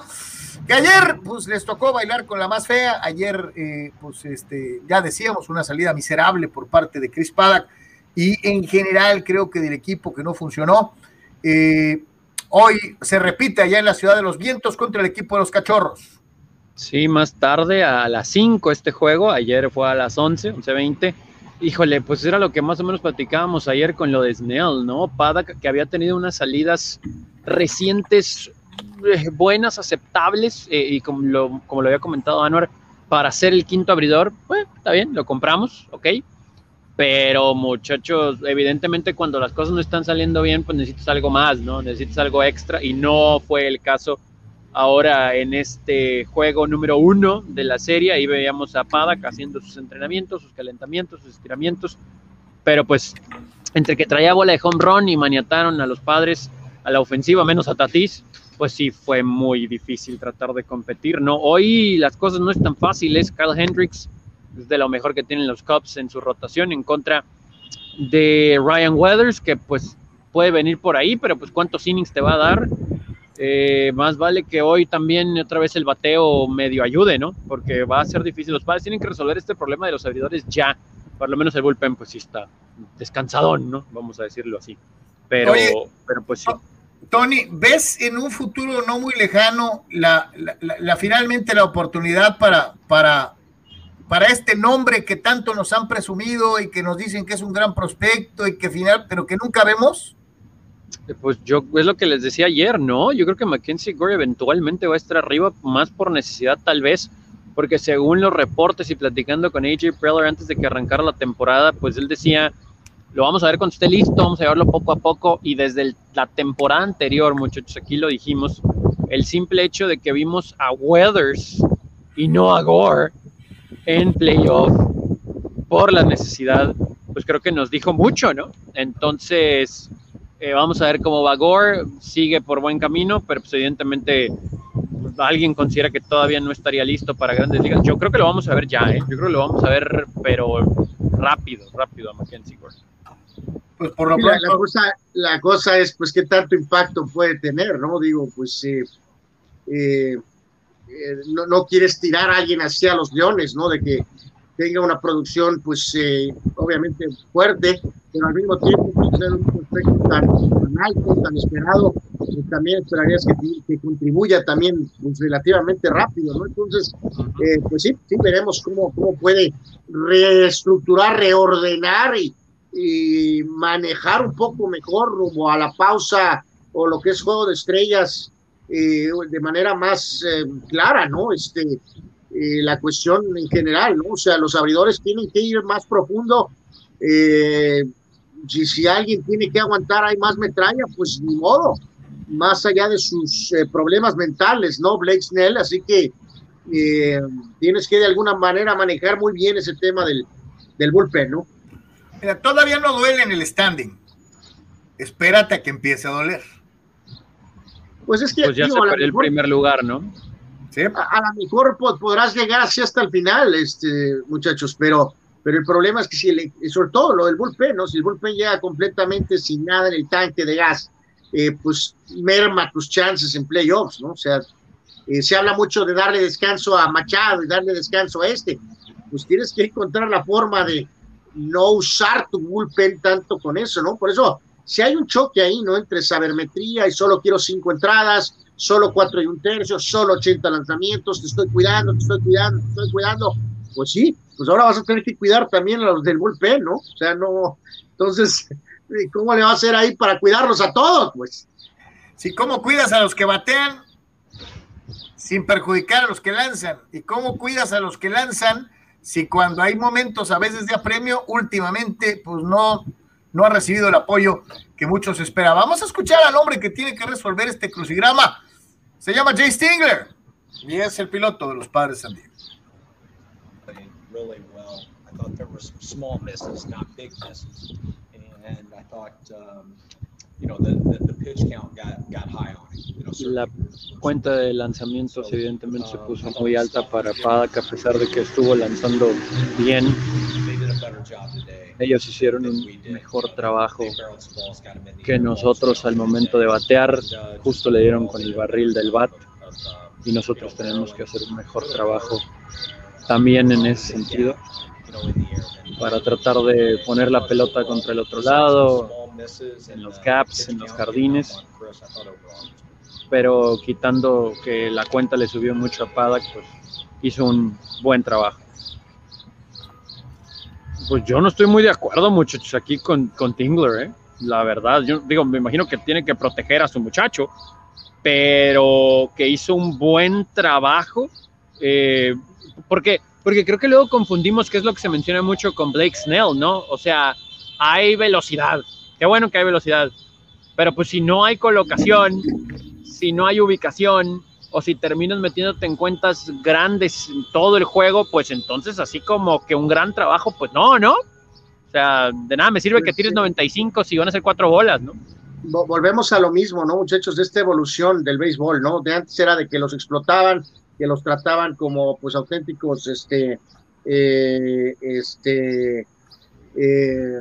que ayer pues les tocó bailar con la más fea, ayer eh, pues este, ya decíamos una salida miserable por parte de Chris Paddock y en general creo que del equipo que no funcionó. hoy se repite allá en la ciudad de los vientos contra el equipo de los cachorros. Sí, más tarde a las 5 este juego, ayer fue a las 11, 11.20 Híjole, pues era lo que más o menos platicábamos ayer con lo de Snell, ¿no? Pada que había tenido unas salidas recientes eh, buenas, aceptables, eh, y como lo, como lo había comentado Anuar, para ser el quinto abridor, pues está bien, lo compramos, ok. Pero muchachos, evidentemente cuando las cosas no están saliendo bien, pues necesitas algo más, ¿no? Necesitas algo extra y no fue el caso ahora en este juego número uno de la serie. Ahí veíamos a Padak haciendo sus entrenamientos, sus calentamientos, sus estiramientos. Pero pues entre que traía bola de home run y maniataron a los padres a la ofensiva, menos a Tatis, pues sí fue muy difícil tratar de competir. No, hoy las cosas no están fáciles. Kyle Hendricks es de lo mejor que tienen los Cubs en su rotación en contra de Ryan Weathers, que pues puede venir por ahí, pero pues cuántos innings te va a dar. Eh, más vale que hoy también otra vez el bateo medio ayude, ¿no? Porque va a ser difícil. Los padres tienen que resolver este problema de los servidores ya. Por lo menos el bullpen, pues sí está descansadón, ¿no? Vamos a decirlo así. Pero, pero pues sí. Tony, ¿ves en un futuro no muy lejano la, la, finalmente la oportunidad para, para, para este nombre que tanto nos han presumido y que nos dicen que es un gran prospecto y que final, pero que nunca vemos? Pues yo, es lo que les decía ayer, ¿no? Yo creo que Mackenzie Gore eventualmente va a estar arriba, más por necesidad tal vez, porque según los reportes y platicando con AJ Preller antes de que arrancara la temporada, pues él decía, lo vamos a ver cuando esté listo, vamos a llevarlo poco a poco, y desde la temporada anterior, muchachos, aquí lo dijimos, el simple hecho de que vimos a Weathers y no a Gore en playoff por la necesidad, pues creo que nos dijo mucho, ¿no? Entonces eh, vamos a ver cómo va Gore, sigue por buen camino, pero pues, evidentemente alguien considera que todavía no estaría listo para grandes ligas. Yo creo que lo vamos a ver ya, ¿eh? yo creo que lo vamos a ver, pero rápido, rápido a Mackenzie Gore. Pues por lo la, la, cosa, la cosa es, pues, qué tanto impacto puede tener, ¿no? Digo, pues, eh, eh, no, no, quieres tirar a alguien hacia los leones, ¿no? De que tenga una producción, pues, obviamente fuerte, pero al mismo tiempo, pues, ser un prospecto tan, alto, tan esperado, pues también esperarías que, que contribuya también pues, relativamente rápido, ¿no? Entonces, eh, pues sí, sí, veremos cómo, cómo puede reestructurar, reordenar y, y manejar un poco mejor rumbo a la pausa o lo que es juego de estrellas eh, de manera más eh, clara, ¿no? Este, eh, la cuestión en general, ¿no? O sea, los abridores tienen que ir más profundo. Eh, si, si alguien tiene que aguantar, hay más metralla, pues ni modo, más allá de sus eh, problemas mentales, ¿no? Blake Snell, así que eh, tienes que de alguna manera manejar muy bien ese tema del, del bullpen, ¿no? Mira, todavía no duele en el standing. Espérate a que empiece a doler. Pues es que pues ya se perdió el primer lugar, ¿no? ¿Sí? A, a, lo mejor podrás llegar así hasta el final, este, muchachos, pero pero el problema es que si, el, sobre todo lo del bullpen, ¿no? Si el bullpen llega completamente sin nada en el tanque de gas, eh, pues merma tus chances en playoffs, ¿no? O sea, eh, se habla mucho de darle descanso a Machado y darle descanso a este. Pues tienes que encontrar la forma de no usar tu bullpen tanto con eso, ¿no? Por eso, si hay un choque ahí, ¿no? Entre sabermetría y solo quiero cinco entradas, solo cuatro y un tercio, solo 80 lanzamientos, te estoy cuidando, te estoy cuidando, te estoy cuidando, pues sí, pues ahora vas a tener que cuidar también a los del bullpen, ¿no? O sea, no, entonces, *laughs* ¿cómo le va a hacer ahí para cuidarlos a todos? Pues. Sí, ¿cómo cuidas a los que batean sin perjudicar a los que lanzan? ¿Y cómo cuidas a los que lanzan si cuando hay momentos a veces de apremio, últimamente, pues no, no ha recibido el apoyo que muchos esperaban? Vamos a escuchar al hombre que tiene que resolver este crucigrama. Se llama Jay Stingler y es el piloto de los Padres San Diego. really well. I thought there were some small misses, not big misses, and I thought um, you know the, the, the pitch count got got high on him. You know, La cuenta de lanzamientos evidentemente se puso muy alta para Paddock a pesar de que estuvo lanzando bien. Ellos hicieron un mejor trabajo que nosotros al momento de batear. Justo le dieron con el barril del bat uh, y nosotros tenemos que hacer un mejor trabajo también en ese sentido para tratar de poner la pelota contra el otro lado, en los gaps, en los jardines. pero quitando que la cuenta le subió mucho a Paddock, pues hizo un buen trabajo. Pues yo no estoy muy de acuerdo, muchachos, aquí con, con Tingler, ¿eh? La verdad, yo digo, me imagino que tiene que proteger a su muchacho, pero que hizo un buen trabajo, eh, porque, porque creo que luego confundimos qué es lo que se menciona mucho con Blake Snell, ¿no? O sea, hay velocidad, qué bueno que hay velocidad, pero pues si no hay colocación, si no hay ubicación o si terminas metiéndote en cuentas grandes en todo el juego, pues entonces así como que un gran trabajo, pues no, ¿no? O sea, de nada me sirve que tires 95 si van a ser cuatro bolas, ¿no? Vo- Volvemos a lo mismo, ¿no, muchachos? De esta evolución del béisbol, ¿no? De antes era de que los explotaban, que los trataban como, pues, auténticos, este, eh, este, eh,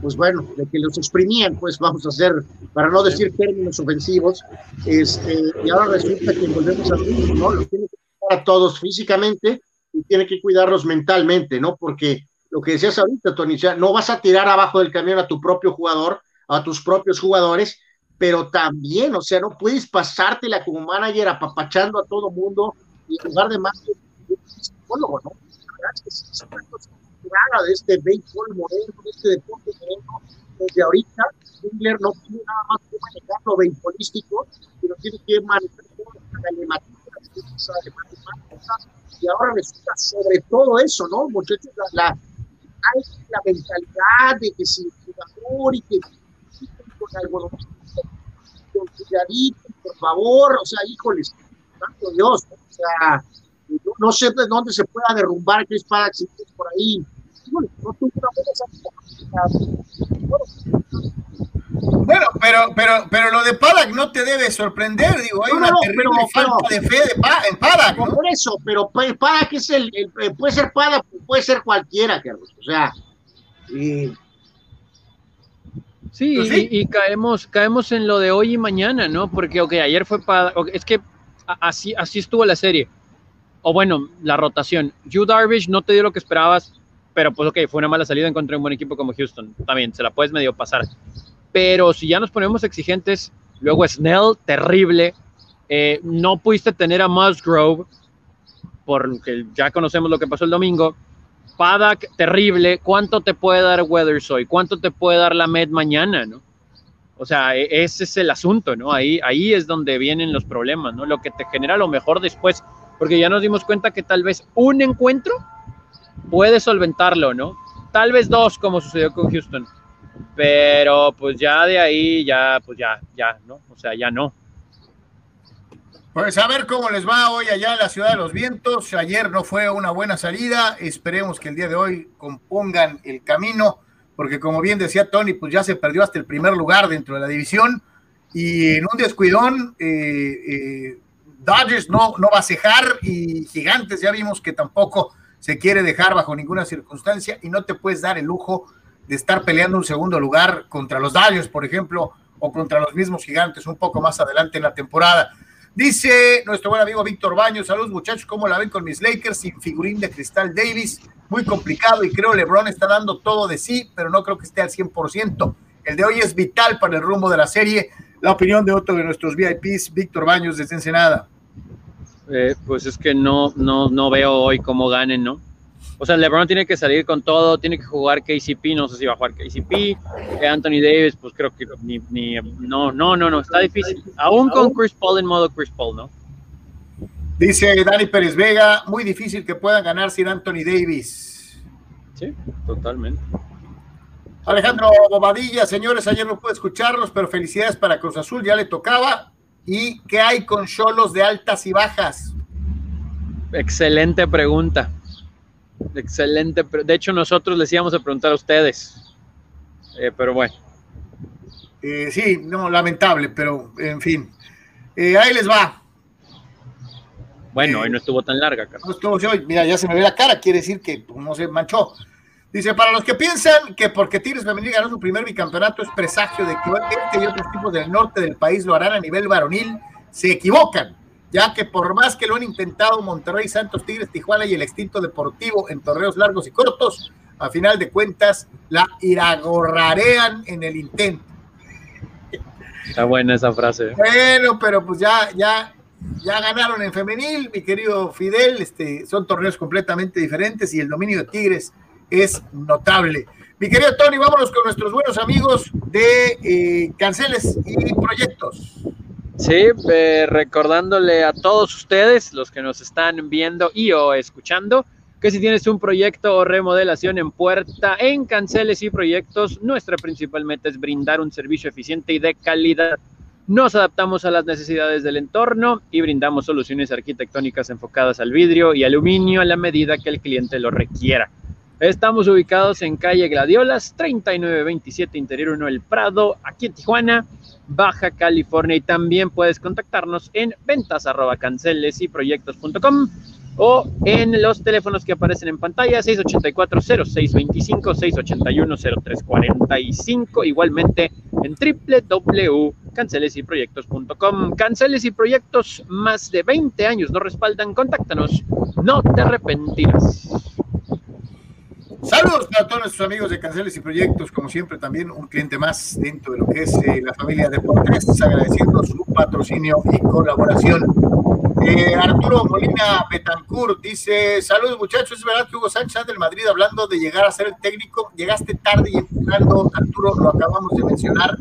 pues bueno, de que los exprimían, pues vamos a hacer, para no decir términos ofensivos, este, y ahora resulta que volvemos a mismo, ¿no? Los tiene que cuidar a todos físicamente y tiene que cuidarlos mentalmente, ¿no? Porque lo que decías ahorita, Tony, no vas a tirar abajo del camión a tu propio jugador, a tus propios jugadores, pero también, o sea, no puedes pasártela como manager apapachando a todo mundo y en lugar de más psicólogo, ¿no? La verdad es que se de este béisbol moderno, de este deporte moderno, desde ahorita, Singler no tiene nada más que manejar lo beisbolístico, sino tiene que manejar toda la galematía, las y ahora resulta sobre todo eso, ¿no, muchachos? La, la, la mentalidad de que si jugador y que con algo con cuidadito, por favor, o sea, híjoles, santo Dios, ¿no? o sea, no, no sé de dónde se pueda derrumbar Chris Paddock si por ahí. Bueno, pero, pero, pero lo de Paddock no te debe sorprender, digo, hay No, una no, terrible pero- falta pero- de fe de Pa- en ¿no? por eso, pero pa- Paddock es el, el- eh, puede ser Paddock, puede ser cualquiera, Carlos, o sea, y Sí, Pues sí. Y, y caemos, caemos en lo de hoy y mañana, ¿no? Porque, ok, ayer fue para. es que así, así estuvo la serie. O bueno, la rotación. Yu Darvish no te dio lo que esperabas, pero pues, ok, fue una mala salida en contra de un buen equipo como Houston. También, se la puedes medio pasar. Pero si ya nos ponemos exigentes, luego Snell, terrible. Eh, no pudiste tener a Musgrove, porque ya conocemos lo que pasó el domingo. Paddock, terrible. ¿Cuánto te puede dar Weathers hoy? ¿Cuánto te puede dar la Med mañana, no? O sea, e- ese es el asunto, ¿no? Ahí, ahí es donde vienen los problemas, ¿no? Lo que te genera lo mejor después, porque ya nos dimos cuenta que tal vez un encuentro puede solventarlo, ¿no? Tal vez dos, como sucedió con Houston. Pero pues ya de ahí, ya, pues ya, ya, ¿no? O sea, ya no. Pues a ver cómo les va hoy allá en la Ciudad de los Vientos. Ayer no fue una buena salida. Esperemos que el día de hoy compongan el camino, porque como bien decía Tony, pues ya se perdió hasta el primer lugar dentro de la división. Y en un descuidón, eh, eh, Dodgers no, no va a cejar y Gigantes ya vimos que tampoco se quiere dejar bajo ninguna circunstancia y no te puedes dar el lujo de estar peleando un segundo lugar contra los Dodgers, por ejemplo, o contra los mismos Gigantes un poco más adelante en la temporada. Dice nuestro buen amigo Víctor Baños, saludos muchachos, ¿cómo la ven con mis Lakers sin figurín de Cristal Davis? Muy complicado y creo LeBron está dando todo de sí, pero no creo que esté al 100%. El de hoy es vital para el rumbo de la serie. La opinión de otro de nuestros VIPs, Víctor Baños desde Ensenada. Eh, pues es que no, no, no veo hoy cómo ganen, ¿no? O sea, LeBron tiene que salir con todo, tiene que jugar KCP, no sé si va a jugar KCP. Eh, Anthony Davis, pues creo que ni, ni- no, no, no, no, está difícil. Aún con Chris Paul en modo Chris Paul, ¿no? Dice Dani Pérez Vega, muy difícil que puedan ganar sin Anthony Davis. Sí, totalmente. Alejandro Bobadilla, señores, ayer no pude escucharlos, pero felicidades para Cruz Azul, ya le tocaba. ¿Y qué hay con Cholos de altas y bajas? Excelente pregunta. excelente. De hecho, nosotros les íbamos a preguntar a ustedes. Eh, pero bueno. Eh, sí, no, lamentable, pero en fin. Eh, ahí les va. Bueno, hoy no estuvo tan larga. No estuvo hoy. Mira, ya se me ve la cara, quiere decir que pues, no se manchó. Dice, para los que piensan que porque Tigres Femenil ganó su primer bicampeonato es presagio de que este y otros equipos del norte del país lo harán a nivel varonil, se equivocan ya que por más que lo han intentado Monterrey, Santos, Tigres, Tijuana y el extinto Deportivo en torneos largos y cortos, a final de cuentas la iragorrarean en el intento. Está buena esa frase. ¿eh? Bueno, pero pues ya, ya, ya ganaron en femenil, mi querido Fidel, este, son torneos completamente diferentes y el dominio de Tigres es notable. Mi querido Tony, vámonos con nuestros buenos amigos de eh, Canceles y Proyectos. Sí, eh, recordándole a todos ustedes, los que nos están viendo y o escuchando, que si tienes un proyecto o remodelación en puerta en Canceles y Proyectos, nuestra principal meta es brindar un servicio eficiente y de calidad. Nos adaptamos a las necesidades del entorno y brindamos soluciones arquitectónicas enfocadas al vidrio y aluminio a la medida que el cliente lo requiera. Estamos ubicados en calle Gladiolas, 3927 Interior 1 El Prado, aquí en Tijuana. Baja California y también puedes contactarnos en ventas arroba canceles y proyectos.com o en los teléfonos que aparecen en pantalla 684-0625, 681-0345, igualmente en www.cancelesyproyectos.com. Canceles y proyectos, más de 20 años nos respaldan, contáctanos, no te arrepentirás. Saludos para todos nuestros amigos de Canceles y Proyectos, como siempre también un cliente más dentro de lo que es eh, la familia de Deportes, agradeciendo su patrocinio y colaboración. Eh, Arturo Molina Betancourt dice, saludos muchachos, es verdad que Hugo Sánchez del Madrid hablando de llegar a ser el técnico, llegaste tarde y empujando, Arturo, lo acabamos de mencionar,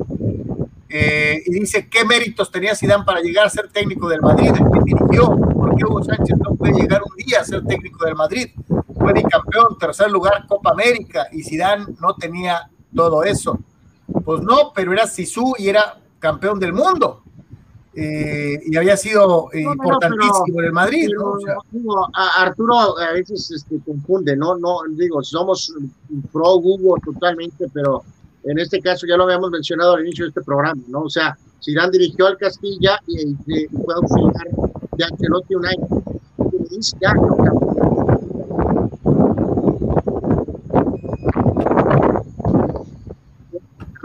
eh, y dice, ¿qué méritos tenía Zidane para llegar a ser técnico del Madrid? ¿Quién dirigió? ¿Por qué Hugo Sánchez no puede llegar un día a ser técnico del Madrid? fue bicampeón, tercer lugar Copa América y Zidane no tenía todo eso. Pues no, pero era Sisu y era campeón del mundo. Eh, y había sido eh, importantísimo en el Madrid. Arturo a veces este, confunde, ¿no? No, digo, somos pro Hugo totalmente, pero en este caso ya lo habíamos mencionado al inicio de este programa, ¿no? O sea, Zidane dirigió al Castilla y, fue auxiliar de Ancelotti un año. Y ya,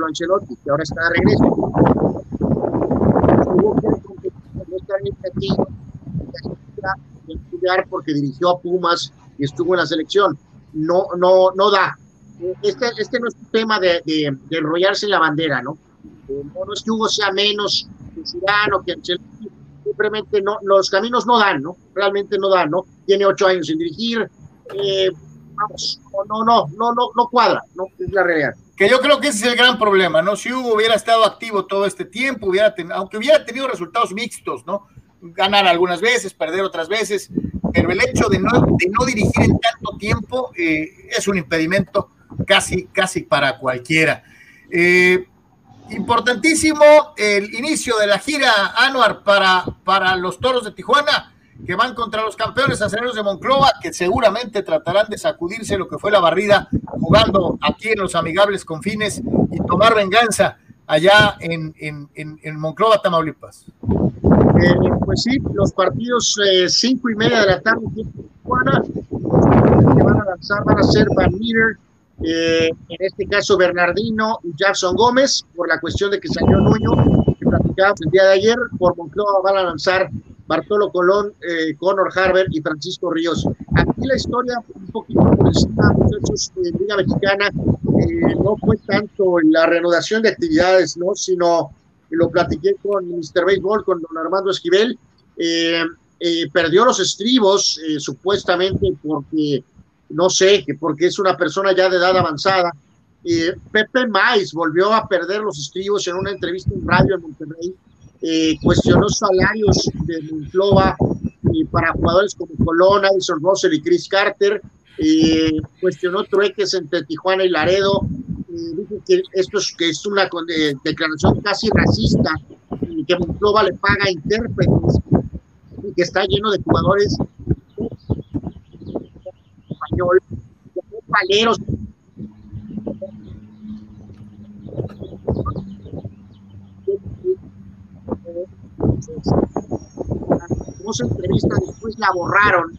Ancelotti, que ahora está de regreso. Tuvo que porque dirigió a Pumas y estuvo en la selección. No, no, no da. Este, este no es un tema de, de, enrollarse en la bandera, ¿no? No, es que Hugo sea menos que Zidane que Ancelotti, simplemente no, los caminos no dan, ¿no? Realmente no dan, ¿no? Tiene ocho años sin dirigir, eh, vamos, no, no, no, no, no cuadra, no es la realidad que yo creo que ese es el gran problema, ¿no? Si Hugo hubiera estado activo todo este tiempo, hubiera aunque hubiera tenido resultados mixtos, ¿no? Ganar algunas veces, perder otras veces, pero el hecho de no, de no dirigir en tanto tiempo eh, es un impedimento casi, casi para cualquiera. Eh, importantísimo el inicio de la gira Anuar para, para los toros de Tijuana que van contra los campeones aceleros de Monclova, que seguramente tratarán de sacudirse lo que fue la barrida jugando aquí en los amigables confines y tomar venganza allá en, en, Monclova, Tamaulipas. Eh, pues sí, los partidos eh, cinco y media de la tarde Tijuana, que van a lanzar van a ser Van eh, en este caso Bernardino y Jackson Gómez, por la cuestión de que salió Nuño, que platicábamos el día de ayer, por Monclova van a lanzar Bartolo Colón, eh, Conor Harber y Francisco Ríos. Aquí la historia, un poquito por encima, muchachos, de Liga Mexicana, eh, no fue tanto la reanudación de actividades, ¿no? sino lo platiqué con Mr. Baseball, con don Armando Esquivel, eh, perdió los estribos, supuestamente porque, no sé, porque es una persona ya de edad avanzada. Pepe Mais volvió a perder los estribos en una entrevista en radio en Monterrey eh, cuestionó salarios de Monclova y para jugadores como Colón, Addison Russell y Chris Carter, eh, cuestionó trueques entre Tijuana y Laredo, dijo que esto es, que es una declaración casi racista, y que Monclova le paga a intérpretes, y que está lleno de jugadores español Valeros. famosa entrevista después la borraron,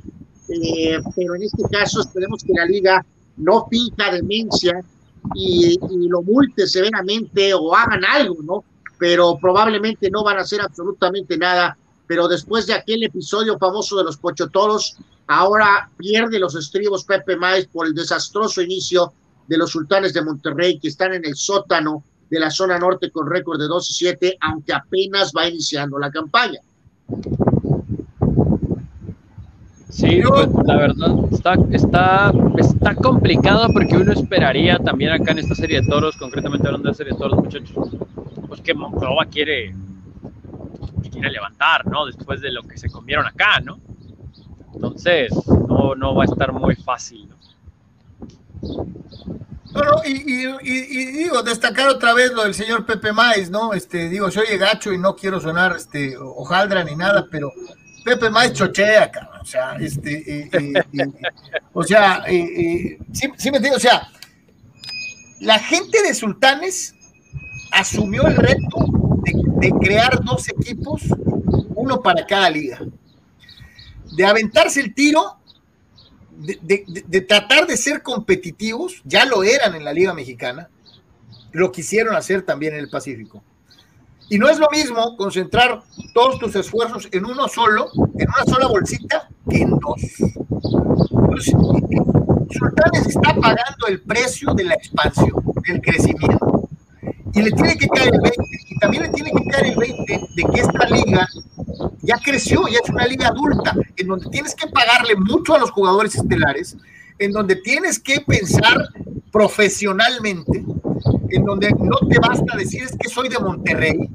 eh, pero en este caso esperemos que la liga no finja demencia y, y, lo multe severamente o hagan algo, ¿no? Pero probablemente no van a hacer absolutamente nada. Pero después de aquel episodio famoso de los Pochotoros, ahora pierde los estribos Pepe Maes por el desastroso inicio de los Sultanes de Monterrey, que están en el sótano de la zona norte con récord de 2 y 7, aunque apenas va iniciando la campaña. Sí, pues la verdad está, está, está complicado porque uno esperaría también acá en esta serie de toros, concretamente hablando de serie de toros, muchachos, pues que Monclova quiere, quiere levantar, ¿no? Después de lo que se comieron acá, ¿no? Entonces, no, no va a estar muy fácil, ¿no? Bueno, y, digo, destacar otra vez lo del señor Pepe Maiz, ¿no? Este, digo, soy gacho y no quiero sonar este, hojaldra ni nada, pero Pepe Maiz chochea, cabrón. O sea, este, o sea, sí, sí me entiendo, o sea, la gente de Sultanes asumió el reto de, crear dos equipos, uno para cada liga, de aventarse el tiro de, tratar de ser competitivos, ya lo eran en la Liga Mexicana, lo quisieron hacer también en el Pacífico. Y no es lo mismo concentrar todos tus esfuerzos en uno solo, en una sola bolsita, que en dos. Entonces, Sultanes está pagando el precio de la expansión, del crecimiento. Y le tiene que caer el 20, y también le tiene que caer el 20 de que esta liga ya creció, ya es una liga adulta, en donde tienes que pagarle mucho a los jugadores estelares, en donde tienes que pensar profesionalmente, en donde no te basta decir es que soy de Monterrey.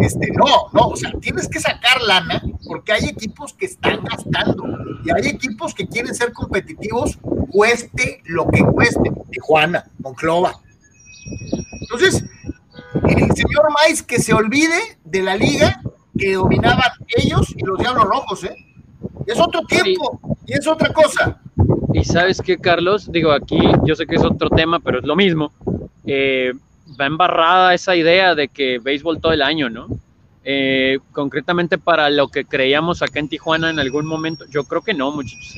Este, no, no, o sea, tienes que sacar lana porque hay equipos que están gastando y hay equipos que quieren ser competitivos, cueste lo que cueste. Tijuana, Monclova. Entonces, el señor Mais que se olvide de la liga que dominaban ellos y los Diablos Rojos, ¿eh? Es otro tiempo sí. y es otra cosa. Y sabes qué, Carlos, digo aquí, yo sé que es otro tema, pero es lo mismo. Eh, va embarrada esa idea de que béisbol todo el año, ¿no? Eh, concretamente para lo que creíamos acá en Tijuana en algún momento, yo creo que no, muchachos.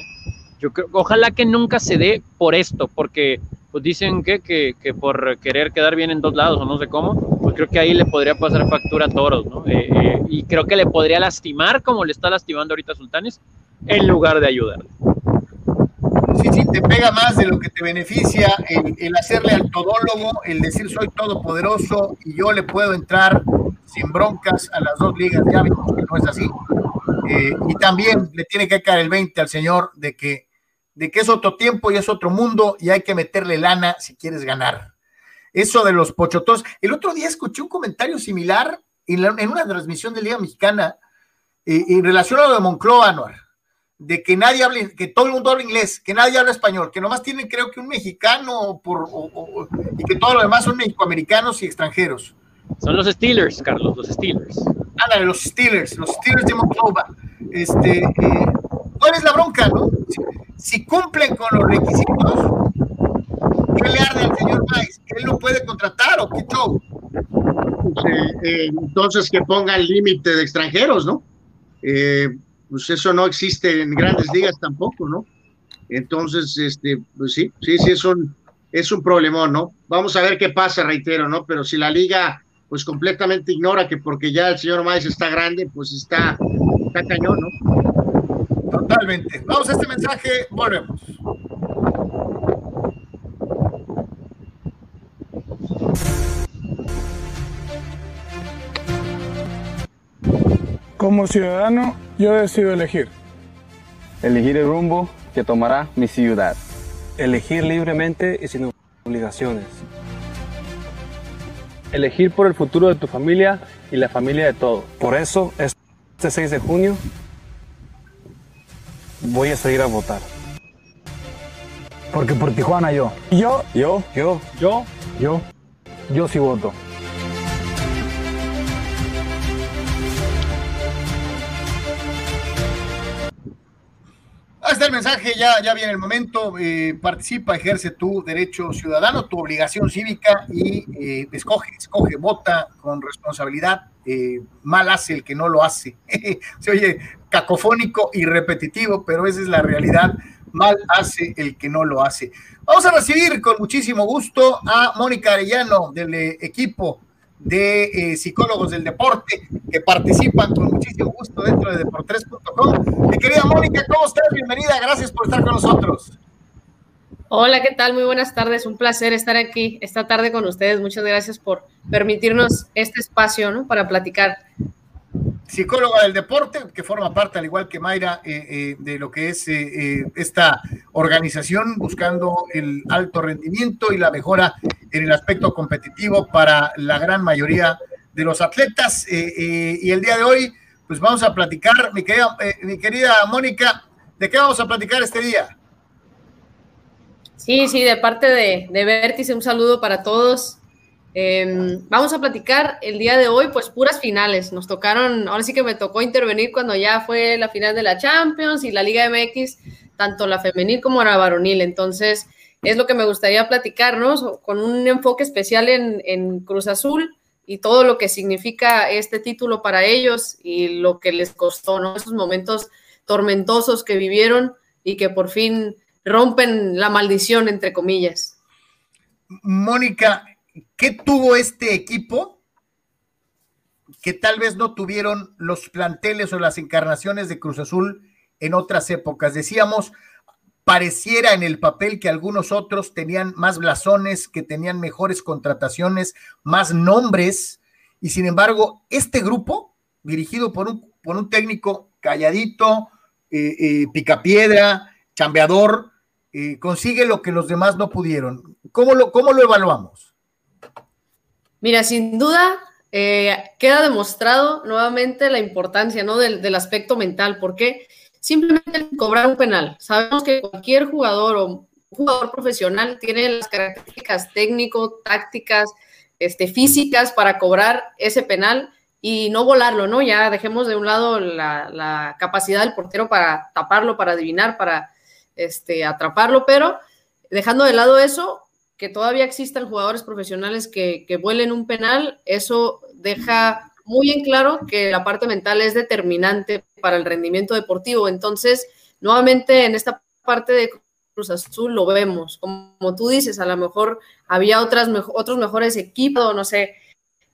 Ojalá que nunca se dé por esto, porque pues dicen que, que, por querer quedar bien en dos lados o no sé cómo, pues creo que ahí le podría pasar factura a Toros, ¿no? Eh, eh, y creo que le podría lastimar como le está lastimando ahorita Sultanes, en lugar de ayudarle. Sí, sí, te pega más de lo que te beneficia el, el hacerle al todólogo, el decir soy todopoderoso y yo le puedo entrar sin broncas a las dos ligas, ya vimos que no es así. Eh, y también le tiene que caer el 20 al señor de que, de que es otro tiempo y es otro mundo y hay que meterle lana si quieres ganar. Eso de los pochotos. El otro día escuché un comentario similar en, la, en una transmisión de Liga Mexicana eh, en relación a lo de Moncloa, Anuar, de que nadie hable, que todo el mundo habla inglés, que nadie habla español, que nomás tienen creo que un mexicano por, o, o, y que todo lo demás son mexicoamericanos y extranjeros. Son los Steelers, Carlos, los Steelers. Ándale, los Steelers, los Steelers de Monclova. Este, eh, ¿Cuál es la bronca, no? Si, cumplen con los requisitos, ¿qué le arde al señor Mais? ¿Él lo puede contratar o qué show? Eh, eh, entonces que ponga el límite de extranjeros, ¿no? pues eso no existe en grandes ligas tampoco, ¿no? Entonces, este, pues sí, sí, sí, es un, es un problemón, ¿no? Vamos a ver qué pasa, reitero, ¿no? Pero si la liga pues completamente ignora que porque ya el señor Maes está grande, pues está cañón, ¿no? Totalmente. Vamos a este mensaje, volvemos. Como ciudadano, yo decido elegir. Elegir el rumbo que tomará mi ciudad. Elegir libremente y sin obligaciones. Elegir por el futuro de tu familia y la familia de todos. Por eso, este 6 de junio, voy a salir a votar. Porque por Tijuana yo. Yo, yo, yo, yo, yo, yo sí voto. Está el mensaje, ya, ya viene el momento. Eh, participa, ejerce tu derecho ciudadano, tu obligación cívica y eh, escoge, escoge, vota con responsabilidad. Eh, mal hace el que no lo hace. *laughs* Se oye cacofónico y repetitivo, pero esa es la realidad. Mal hace el que no lo hace. Vamos a recibir con muchísimo gusto a Mónica Arellano del equipo de eh, psicólogos del deporte que participan con muchísimo gusto dentro de deportres.com. Mi querida Mónica, ¿cómo estás? Bienvenida, gracias por estar con nosotros. Hola, ¿qué tal? Muy buenas tardes, un placer estar aquí esta tarde con ustedes. Muchas gracias por permitirnos este espacio ¿no? para platicar psicóloga del deporte, que forma parte, al igual que Mayra, eh, eh, de lo que es eh, esta organización buscando el alto rendimiento y la mejora en el aspecto competitivo para la gran mayoría de los atletas. y el día de hoy, pues vamos a platicar, mi querida, mi querida Mónica, ¿de qué vamos a platicar este día? Sí, sí, de parte de, de Vértice, un saludo para todos. Em, vamos a platicar el día de hoy, pues puras finales. Nos tocaron, ahora sí que me tocó intervenir cuando ya fue la final de la Champions y la Liga MX, tanto la femenil como la varonil. Entonces, es lo que me gustaría platicarnos con un enfoque especial en, Cruz Azul y todo lo que significa este título para ellos y lo que les costó, ¿no? Esos momentos tormentosos que vivieron y que por fin rompen la maldición, entre comillas. Mónica, ¿qué tuvo este equipo que tal vez no tuvieron los planteles o las encarnaciones de Cruz Azul en otras épocas? Decíamos, pareciera en el papel que algunos otros tenían más blasones, que tenían mejores contrataciones, más nombres, y sin embargo, este grupo, dirigido por un, por un técnico calladito, eh, eh, picapiedra, chambeador, eh, consigue lo que los demás no pudieron. ¿Cómo lo, cómo lo evaluamos? Mira, sin duda eh, queda demostrado nuevamente la importancia ¿no? del, aspecto mental, porque simplemente cobrar un penal. Sabemos que cualquier jugador o jugador profesional tiene las características técnico, tácticas, este, físicas para cobrar ese penal y no volarlo, ¿no? Ya dejemos de un lado la, la capacidad del portero para taparlo, para adivinar, para este, atraparlo, pero dejando de lado eso, que todavía existan jugadores profesionales que, vuelen un penal, eso deja muy en claro que la parte mental es determinante para el rendimiento deportivo. Entonces, nuevamente en esta parte de Cruz Azul lo vemos. Como tú dices, a lo mejor había otras, otros mejores equipos, no sé,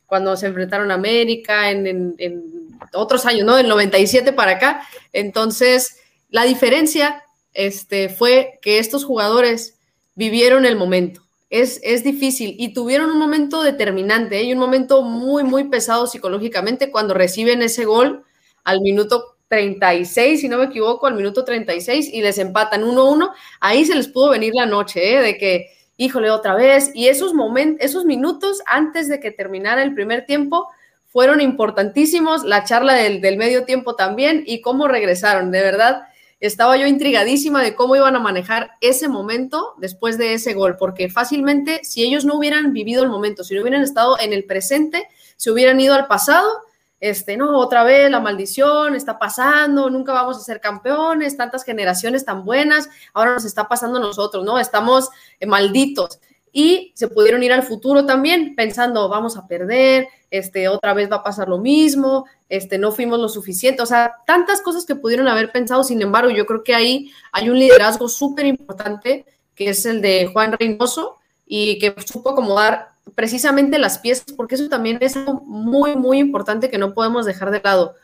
cuando se enfrentaron a América en, en, otros años, ¿no? Del 97 para acá. Entonces, la diferencia este, fue que estos jugadores vivieron el momento es, difícil y tuvieron un momento determinante ¿eh? y un momento muy, muy pesado psicológicamente cuando reciben ese gol al minuto 36, si no me equivoco, al minuto 36 y les empatan 1-1. Ahí se les pudo venir la noche, ¿eh? de que, híjole, otra vez. Y esos momentos, esos minutos antes de que terminara el primer tiempo fueron importantísimos. La charla del, del medio tiempo también y cómo regresaron, de verdad estaba yo intrigadísima de cómo iban a manejar ese momento después de ese gol, porque fácilmente si ellos no hubieran vivido el momento, si no hubieran estado en el presente, se hubieran ido al pasado, este, no, otra vez la maldición está pasando, nunca vamos a ser campeones, tantas generaciones tan buenas, ahora nos está pasando a nosotros, ¿no? Estamos eh, malditos y se pudieron ir al futuro también pensando, vamos a perder, este, otra vez va a pasar lo mismo, este, no fuimos lo suficiente, o sea, tantas cosas que pudieron haber pensado, sin embargo, yo creo que ahí hay un liderazgo súper importante, que es el de Juan Reynoso, y que supo acomodar precisamente las piezas, porque eso también es muy, muy importante que no podemos dejar de lado.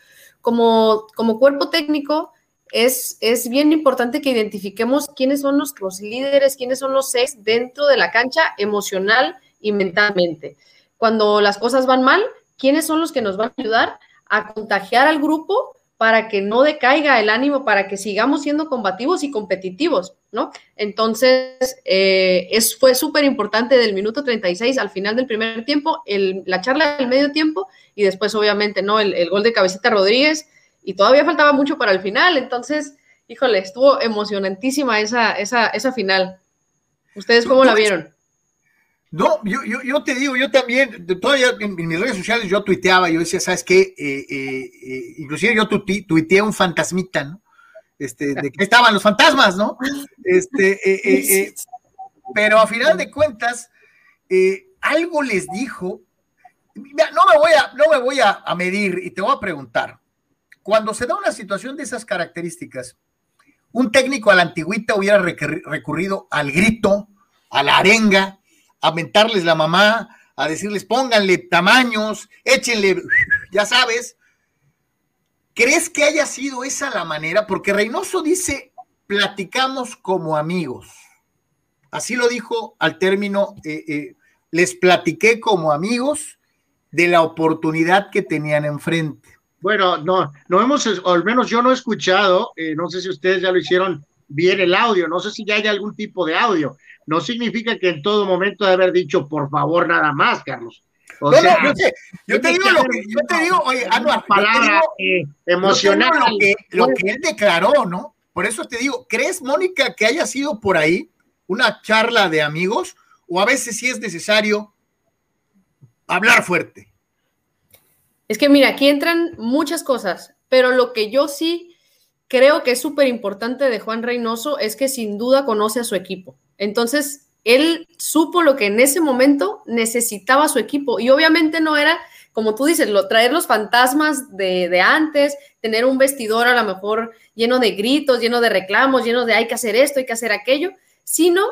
Como, como cuerpo técnico, es, bien importante que identifiquemos quiénes son nuestros líderes, quiénes son los seis dentro de la cancha emocional y mentalmente. Cuando las cosas van mal, quiénes son los que nos van a ayudar a contagiar al grupo para que no decaiga el ánimo, para que sigamos siendo combativos y competitivos, ¿no? Entonces, eh, es, fue súper importante del minuto 36 al final del primer tiempo, la charla del medio tiempo y después, obviamente, ¿no? El, el gol de Cabecita Rodríguez, y todavía faltaba mucho para el final, entonces, híjole, estuvo emocionantísima esa, esa, esa final. ¿Ustedes cómo la vieron? No, yo, yo, yo, te digo, yo también, todavía en, mis redes sociales yo tuiteaba, yo decía, ¿sabes qué? Eh, eh, eh, inclusive yo tuiteé un fantasmita, ¿no? este, de que estaban los fantasmas, ¿no? Este, eh, pero a final de cuentas, algo les dijo, no me voy, a, no me voy a, a medir y te voy a preguntar, cuando se da una situación de esas características, un técnico a la antigüita hubiera recurrido al grito, a la arenga, a mentarles la mamá, a decirles pónganle tamaños, échenle, *laughs* ya sabes. ¿Crees que haya sido esa la manera? Porque Reynoso dice, platicamos como amigos. Así lo dijo al término, eh, eh, les platiqué como amigos de la oportunidad que tenían enfrente. Bueno, no, no hemos, o al menos yo no he escuchado, eh, no sé si ustedes ya lo hicieron bien el audio, no sé si ya hay algún tipo de audio. No significa que en todo momento de haber dicho por favor nada más, Carlos. O no, sea, no, yo, te, digo lo que, yo te digo, oye, Anuar, palabra eh, emocional. Lo que, lo que él declaró, ¿no? Por eso te digo, ¿crees, Mónica, que haya sido por ahí una charla de amigos o a veces sí es necesario hablar fuerte? Es que mira, aquí entran muchas cosas, pero lo que yo sí creo que es súper importante de Juan Reynoso es que sin duda conoce a su equipo. Entonces, él supo lo que en ese momento necesitaba su equipo y obviamente no era, como tú dices, lo, traer los fantasmas de, antes, tener un vestidor a lo mejor lleno de gritos, lleno de reclamos, lleno de hay que hacer esto, hay que hacer aquello, sino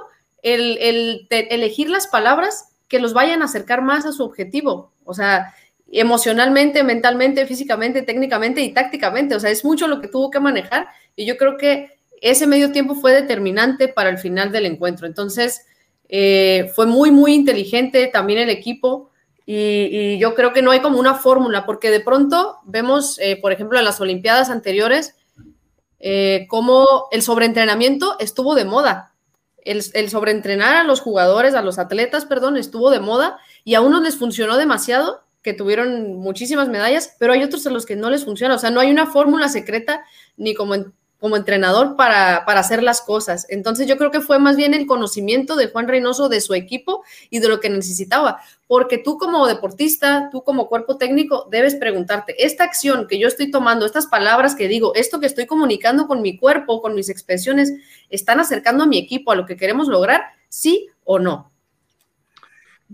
el, el elegir las palabras que los vayan a acercar más a su objetivo. O sea, emocionalmente, mentalmente, físicamente, técnicamente y tácticamente. O sea, es mucho lo que tuvo que manejar y yo creo que ese medio tiempo fue determinante para el final del encuentro. Entonces, eh, fue muy, muy inteligente también el equipo y, yo creo que no hay como una fórmula, porque de pronto vemos, eh, por ejemplo, en las Olimpiadas anteriores, eh, cómo el sobreentrenamiento estuvo de moda. El, el sobreentrenar a los jugadores, a los atletas, perdón, estuvo de moda y a unos les funcionó demasiado que tuvieron muchísimas medallas, pero hay otros a los que no les funciona. O sea, no hay una fórmula secreta ni como, como entrenador para, para, hacer las cosas. Entonces yo creo que fue más bien el conocimiento de Juan Reynoso de su equipo y de lo que necesitaba. Porque tú como deportista, tú como cuerpo técnico, debes preguntarte, esta acción que yo estoy tomando, estas palabras que digo, esto que estoy comunicando con mi cuerpo, con mis expresiones, ¿están acercando a mi equipo a lo que queremos lograr? ¿Sí o no?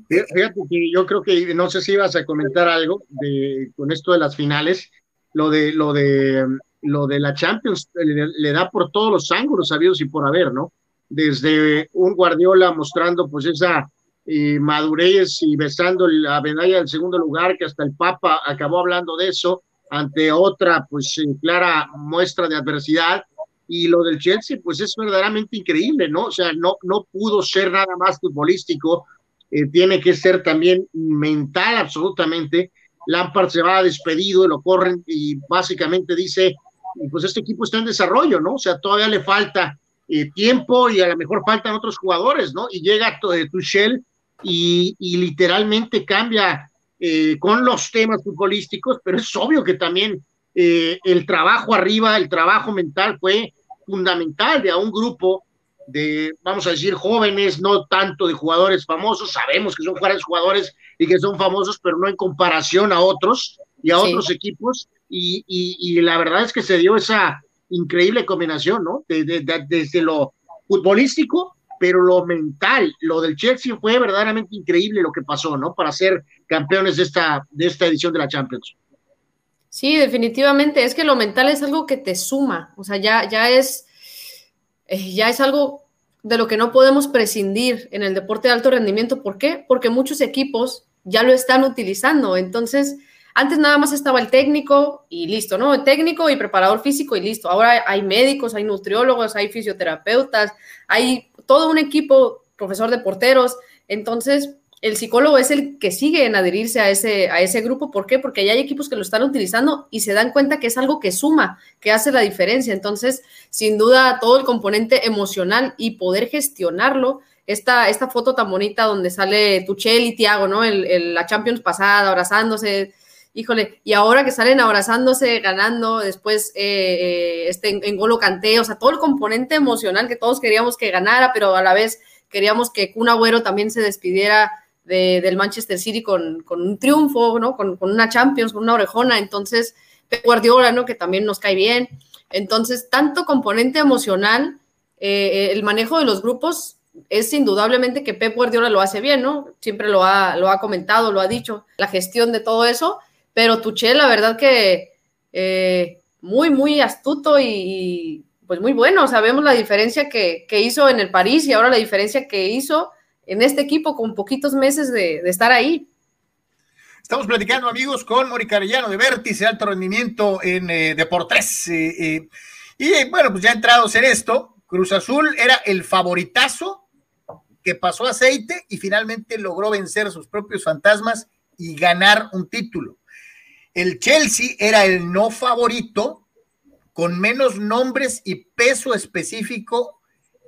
Fíjate que yo creo que no sé si ibas a comentar algo de, con esto de las finales, lo de lo de lo de la Champions le, da por todos los ángulos sabidos y por haber, ¿no? Desde un Guardiola mostrando pues esa eh, madurez y besando la medalla del segundo lugar, que hasta el Papa acabó hablando de eso, ante otra pues eh, clara muestra de adversidad. Y lo del Chelsea, pues es verdaderamente increíble, ¿no? O sea, no, no pudo ser nada más futbolístico, eh, tiene que ser también mental absolutamente. Lampard se va despedido lo corren y básicamente dice, pues este equipo está en desarrollo, ¿no? O sea, todavía le falta eh, tiempo y a lo mejor faltan otros jugadores, ¿no? Y llega Tuchel y, y literalmente cambia eh, con los temas futbolísticos, pero es obvio que también el trabajo arriba, el trabajo mental fue fundamental de a un grupo de, vamos a decir, jóvenes, no tanto de jugadores famosos, sabemos que son jugadores y que son famosos, pero no en comparación a otros y a otros equipos, y, y, la verdad es que se dio esa increíble combinación, ¿no? desde lo futbolístico, pero lo mental, lo del Chelsea fue verdaderamente increíble lo que pasó, ¿no? Para ser campeones de esta, de esta edición de la Champions. Sí, definitivamente, es que lo mental es algo que te suma, o sea, ya, ya es eh, ya es algo de lo que no podemos prescindir en el deporte de alto rendimiento. ¿Por qué? Porque muchos equipos ya lo están utilizando. Entonces, antes nada más estaba el técnico y listo, ¿no? El técnico y preparador físico y listo. Ahora hay médicos, hay nutriólogos, hay fisioterapeutas, hay todo un equipo, profesor de porteros. Entonces, el psicólogo es el que sigue en adherirse a ese, a ese grupo. ¿Por qué? Porque ya hay equipos que lo están utilizando y se dan cuenta que es algo que suma, que hace la diferencia. Entonces, sin duda, todo el componente emocional y poder gestionarlo, esta, esta foto tan bonita donde sale Tuchel y Tiago, ¿no? El, la Champions pasada, abrazándose, híjole, y ahora que salen abrazándose, ganando, después eh, eh, este, en, en Golo Canté, o sea, todo el componente emocional que todos queríamos que ganara, pero a la vez queríamos que Kun Agüero también se despidiera del Manchester City con, un triunfo, ¿no? Con, una Champions, con una orejona. Entonces, Guardiola, ¿no? Que también nos cae bien. Entonces, tanto componente emocional, eh, el manejo de los grupos es indudablemente que Pep Guardiola lo hace bien, ¿no? Siempre lo ha, lo ha comentado, lo ha dicho, la gestión de todo eso, pero Tuchel, la verdad que eh, muy, muy astuto y, pues muy bueno. Sabemos la diferencia que, hizo en el París y ahora la diferencia que hizo en este equipo con poquitos meses de, estar ahí. Estamos platicando, amigos, con Mónica Arellano de Vértice, alto rendimiento en eh, Deportes. Eh, y bueno, pues ya entrados en esto, Cruz Azul era el favoritazo que pasó aceite y finalmente logró vencer sus propios fantasmas y ganar un título. El Chelsea era el no favorito con menos nombres y peso específico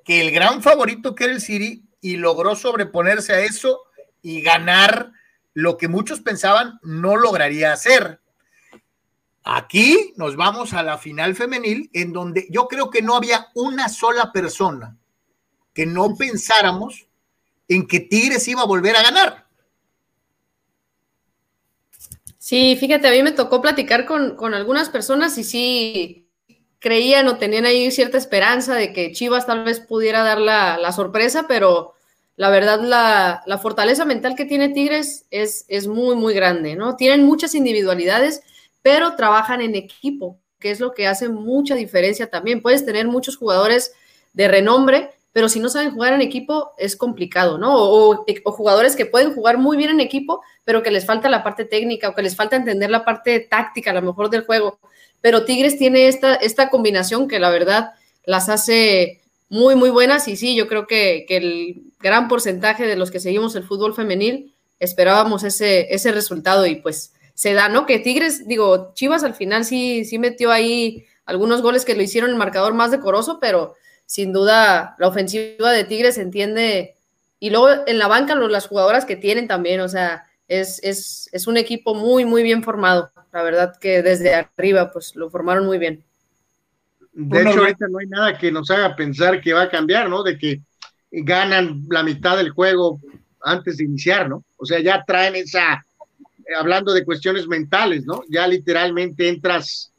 que el gran favorito que era el City y logró sobreponerse a eso y ganar lo que muchos pensaban no lograría hacer. Aquí nos vamos a la final femenil en donde yo creo que no había una sola persona que no pensáramos en que Tigres iba a volver a ganar. Sí, fíjate, a mí me tocó platicar con, algunas personas y sí creían o tenían ahí cierta esperanza de que Chivas tal vez pudiera dar la, sorpresa, pero la verdad la, fortaleza mental que tiene Tigres es, es muy, muy grande, ¿no? Tienen muchas individualidades, pero trabajan en equipo, que es lo que hace mucha diferencia también. Puedes tener muchos jugadores de renombre, pero si no saben jugar en equipo es complicado, ¿no? O, jugadores que pueden jugar muy bien en equipo, pero que les falta la parte técnica o que les falta entender la parte táctica, a lo mejor del juego. Pero Tigres tiene esta, esta combinación que la verdad las hace muy, muy buenas y sí, yo creo que, el gran porcentaje de los que seguimos el fútbol femenil esperábamos ese, ese resultado y pues se da, ¿no? Que Tigres, digo, Chivas al final sí, sí metió ahí algunos goles que lo hicieron el marcador más decoroso, pero sin duda la ofensiva de Tigres entiende. Y luego en la banca las jugadoras que tienen también, o sea, es, es, un equipo muy, muy bien formado. La verdad que desde arriba, pues lo formaron muy bien. De hecho, ahorita no hay nada que nos haga pensar que va a cambiar, ¿no? De que ganan la mitad del juego antes de iniciar, ¿no? O sea, ya traen esa, hablando de cuestiones mentales, ¿no? Ya literalmente entras,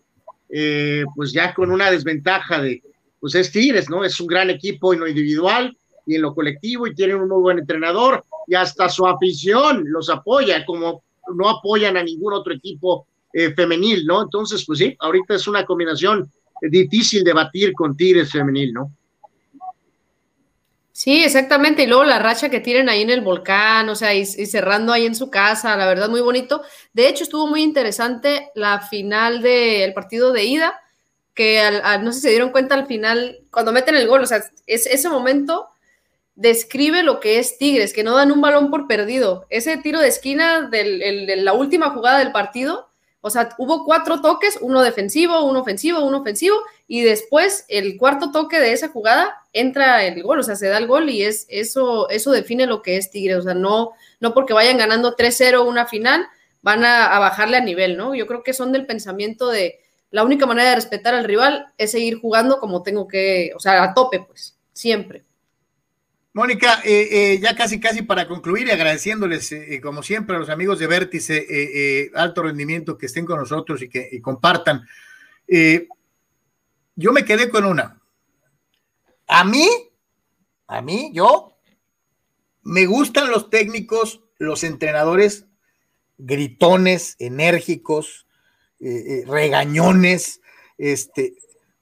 eh, pues ya con una desventaja de, pues es Tigres, ¿no? Es un gran equipo en lo individual y en lo colectivo y tienen un muy buen entrenador y hasta su afición los apoya, como no apoyan a ningún otro equipo eh, femenil, ¿no? Entonces, pues sí, ahorita es una combinación difícil de batir con Tigres femenil, ¿no? Sí, exactamente. Y luego la racha que tienen ahí en el volcán, o sea, y, cerrando ahí en su casa, la verdad, muy bonito. De hecho, estuvo muy interesante la final del partido de ida, que no sé si se dieron cuenta al final, cuando meten el gol, o sea, es, ese momento describe lo que es Tigres, que no dan un balón por perdido. Ese tiro de esquina de la última jugada del partido, o sea, hubo cuatro toques, uno defensivo, uno ofensivo, uno ofensivo, y después el cuarto toque de esa jugada entra el gol, o sea, se da el gol y es eso, eso define lo que es Tigres, o sea, no, no porque vayan ganando 3-0 una final, van a, a bajarle a nivel, ¿no? Yo creo que son del pensamiento de, la única manera de respetar al rival es seguir jugando como tengo que, o sea, a tope, pues, siempre. Mónica, eh, eh, ya casi, casi para concluir y agradeciéndoles, eh, como siempre, a los amigos de Vértice, alto rendimiento, que estén con nosotros y que compartan. yo me quedé con una. A mí, a mí, yo, me gustan los técnicos, los entrenadores gritones, enérgicos, regañones, este,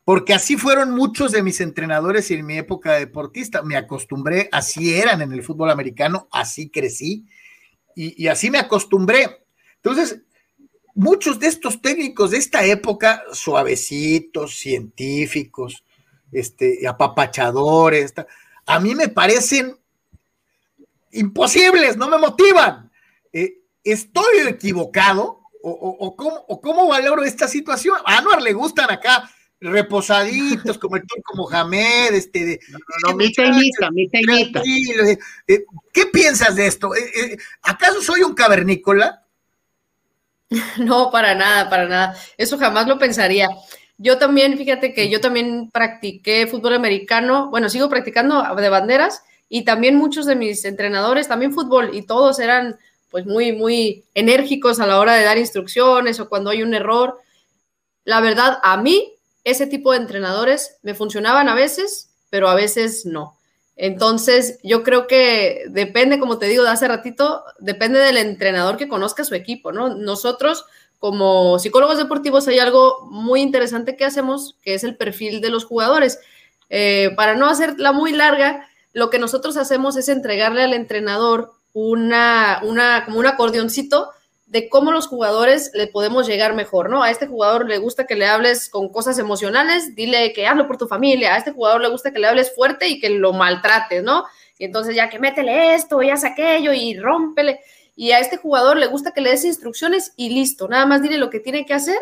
porque así fueron muchos de mis entrenadores en mi época deportista. Me acostumbré, así eran en el fútbol americano, así crecí y, así me acostumbré. Entonces, muchos de estos técnicos de esta época, suavecitos, científicos, este, apapachadores, a mí me parecen imposibles, no me motivan. Eh, estoy equivocado, o, cómo, o cómo valoro esta situación. A Anuar le gustan acá reposaditos, como el como Mohamed, este de, no, no, mi teinita, mi teinita. Eh, ¿Qué piensas de esto? Eh, eh, ¿Acaso soy un cavernícola? *laughs* No, para nada, para nada. Eso jamás lo pensaría. Yo también, fíjate que yo también practiqué fútbol americano, bueno, sigo practicando de banderas y también muchos de mis entrenadores, también fútbol, y todos eran pues muy, muy enérgicos a la hora de dar instrucciones o cuando hay un error. La verdad, a mí ese tipo de entrenadores me funcionaban a veces, pero a veces no. Entonces, yo creo que depende, como te digo de hace ratito, depende del entrenador que conozca su equipo, ¿no? Nosotros, como psicólogos deportivos, hay algo muy interesante que hacemos, que es el perfil de los jugadores. Eh, para no hacerla muy larga, lo que nosotros hacemos es entregarle al entrenador una, una, como un acordeoncito de cómo los jugadores le podemos llegar mejor, ¿no? A este jugador le gusta que le hables con cosas emocionales, dile que hazlo por tu familia, a este jugador le gusta que le hables fuerte y que lo maltrates, ¿no? Y entonces ya que métele esto y haz aquello y rómpele. Y a este jugador le gusta que le des instrucciones y listo, nada más dile lo que tiene que hacer.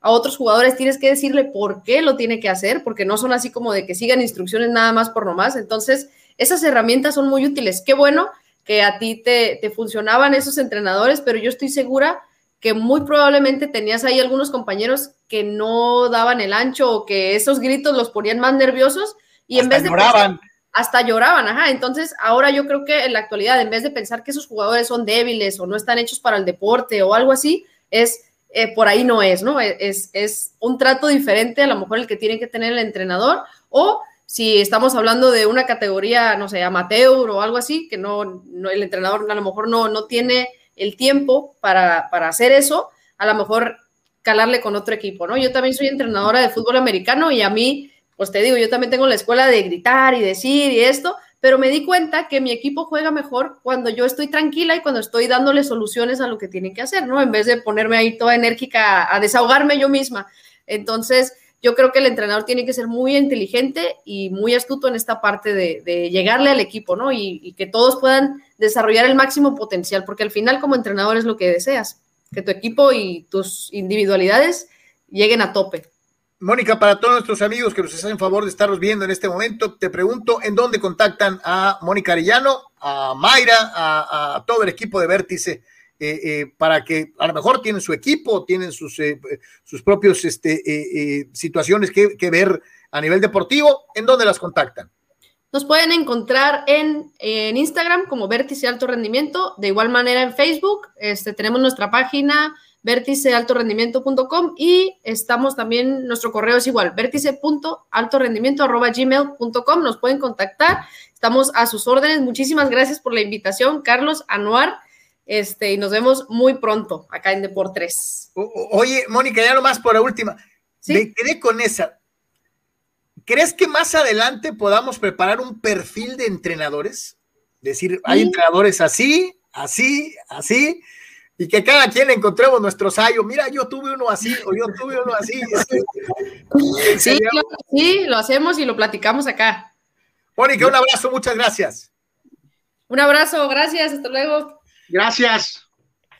A otros jugadores tienes que decirle por qué lo tiene que hacer, porque no son así como de que sigan instrucciones nada más por nomás. Entonces, esas herramientas son muy útiles. Qué bueno que a ti te, te funcionaban esos entrenadores, pero yo estoy segura que muy probablemente tenías ahí algunos compañeros que no daban el ancho o que esos gritos los ponían más nerviosos y en vez de lloraban. hasta lloraban, ajá. Entonces, ahora yo creo que en la actualidad, en vez de pensar que esos jugadores son débiles o no están hechos para el deporte o algo así, es eh, por ahí no es, ¿no? Es, es un trato diferente a lo mejor el que tiene que tener el entrenador o si estamos hablando de una categoría, no sé, amateur o algo así, que no, el entrenador a lo mejor no, no tiene el tiempo para, para, hacer eso, a lo mejor calarle con otro equipo, ¿no? Yo también soy entrenadora de fútbol americano y a mí, pues te digo, yo también tengo la escuela de gritar y decir y esto, pero me di cuenta que mi equipo juega mejor cuando yo estoy tranquila y cuando estoy dándole soluciones a lo que tienen que hacer, ¿no? En vez de ponerme ahí toda enérgica a desahogarme yo misma. Entonces, yo creo que el entrenador tiene que ser muy inteligente y muy astuto en esta parte de, llegarle al equipo, ¿no? Y, que todos puedan desarrollar el máximo potencial, porque al final como entrenador es lo que deseas, que tu equipo y tus individualidades lleguen a tope. Mónica, para todos nuestros amigos que nos hacen favor de estarnos viendo en este momento, te pregunto en dónde contactan a Mónica Arellano, a Mayra, a todo el equipo de Vértice eh, eh, para que a lo mejor tienen su equipo, tienen sus, eh, sus propios este, situaciones que, que, ver a nivel deportivo, ¿en dónde las contactan? Nos pueden encontrar en, en, Instagram como Vértice Alto Rendimiento, de igual manera en Facebook, este, tenemos nuestra página vérticealtorendimiento.com y estamos también, nuestro correo es igual, vértice.altorendimiento.gmail.com, nos pueden contactar, estamos a sus órdenes, muchísimas gracias por la invitación, Carlos Anuar, este, y nos vemos muy pronto acá en Deportes. Oye, Mónica, ya nomás por la última. Me quedé con esa. ¿Crees que más adelante podamos preparar un perfil de entrenadores? Decir, hay entrenadores así, así, así, y que cada quien encontremos nuestro sayo. Mira, yo tuve uno así, o yo tuve uno así. *laughs* sí, sí, lo hacemos y lo platicamos acá. Mónica, un abrazo, muchas gracias. Un abrazo, gracias, hasta luego. Gracias.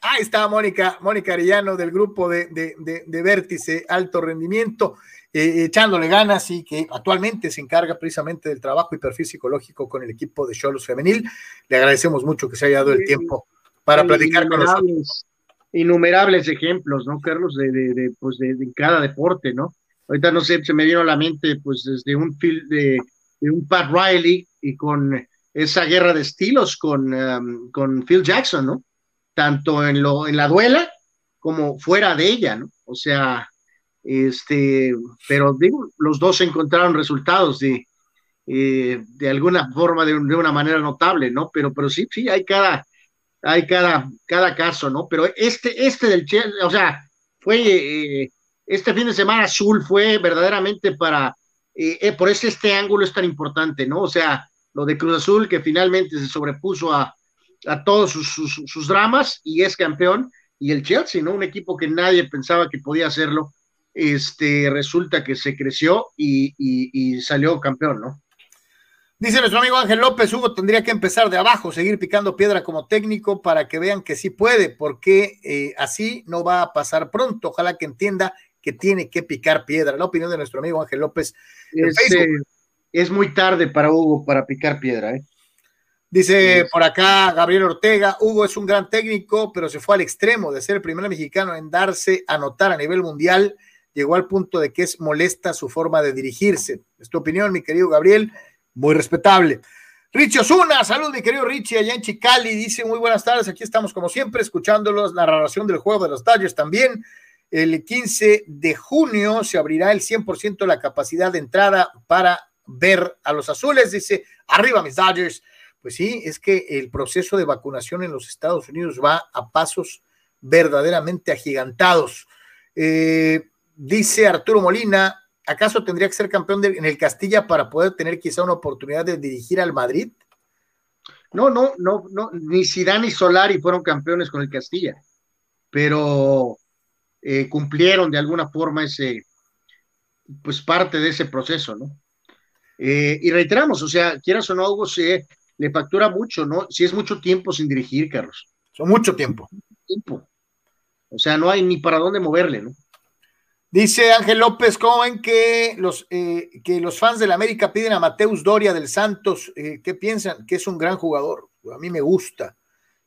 Ahí está Mónica, Mónica Arellano del grupo de, de, Vértice Alto Rendimiento, eh, echándole ganas y que actualmente se encarga precisamente del trabajo y perfil psicológico con el equipo de Cholos Femenil. Le agradecemos mucho que se haya dado el tiempo para platicar con nosotros. Innumerables ejemplos, ¿no, Carlos? De, de, pues de, cada deporte, ¿no? Ahorita no sé, se me vino a la mente, pues desde un de, de un Pat Riley y con esa guerra de estilos con, um, con Phil Jackson, ¿no? Tanto en, lo, en la duela como fuera de ella, ¿no? O sea, este, pero digo, los dos encontraron resultados de, eh, de alguna forma, de, una manera notable, ¿no? Pero, pero sí, sí, hay cada, hay cada, cada caso, ¿no? Pero este, este del Chelsea, o sea, fue, eh, este fin de semana azul fue verdaderamente para, eh, por eso este ángulo es tan importante, ¿no? O sea, lo de Cruz Azul, que finalmente se sobrepuso a, a todos sus, sus, dramas y es campeón, y el Chelsea, ¿no? Un equipo que nadie pensaba que podía hacerlo, este, resulta que se creció y, y, salió campeón, ¿no? Dice nuestro amigo Ángel López, Hugo tendría que empezar de abajo, seguir picando piedra como técnico para que vean que sí puede, porque eh, así no va a pasar pronto. Ojalá que entienda que tiene que picar piedra. La opinión de nuestro amigo Ángel López en este, Facebook es muy tarde para Hugo para picar piedra. ¿eh? Dice por acá Gabriel Ortega, Hugo es un gran técnico, pero se fue al extremo de ser el primer mexicano en darse a notar a nivel mundial. Llegó al punto de que es molesta su forma de dirigirse. Es tu opinión, mi querido Gabriel, muy respetable. Richie Osuna, salud, mi querido Richie, allá en Chicali, dice muy buenas tardes, aquí estamos como siempre, escuchándolos, la narración del juego de los Dodgers también. El 15 de junio se abrirá el 100% de la capacidad de entrada para ver a los azules. Dice, arriba mis Dodgers. Pues sí, es que el proceso de vacunación en los Estados Unidos va a pasos verdaderamente agigantados. Eh, dice Arturo Molina, ¿acaso tendría que ser campeón en el Castilla para poder tener quizá una oportunidad de dirigir al Madrid? No, no, no, no, ni Zidane ni Solari fueron campeones con el Castilla, pero eh, cumplieron de alguna forma ese, pues parte de ese proceso, ¿no? Eh, y reiteramos, o sea, quieras o no, Hugo, se le factura mucho, ¿no? Si es mucho tiempo sin dirigir, Carlos. Son mucho tiempo. Tiempo. O sea, no hay ni para dónde moverle, ¿no? Dice Ángel López, ¿cómo ven que los, eh, que los fans del América piden a Mateus Doria del Santos? Eh, ¿Qué piensan? Que es un gran jugador. A mí me gusta.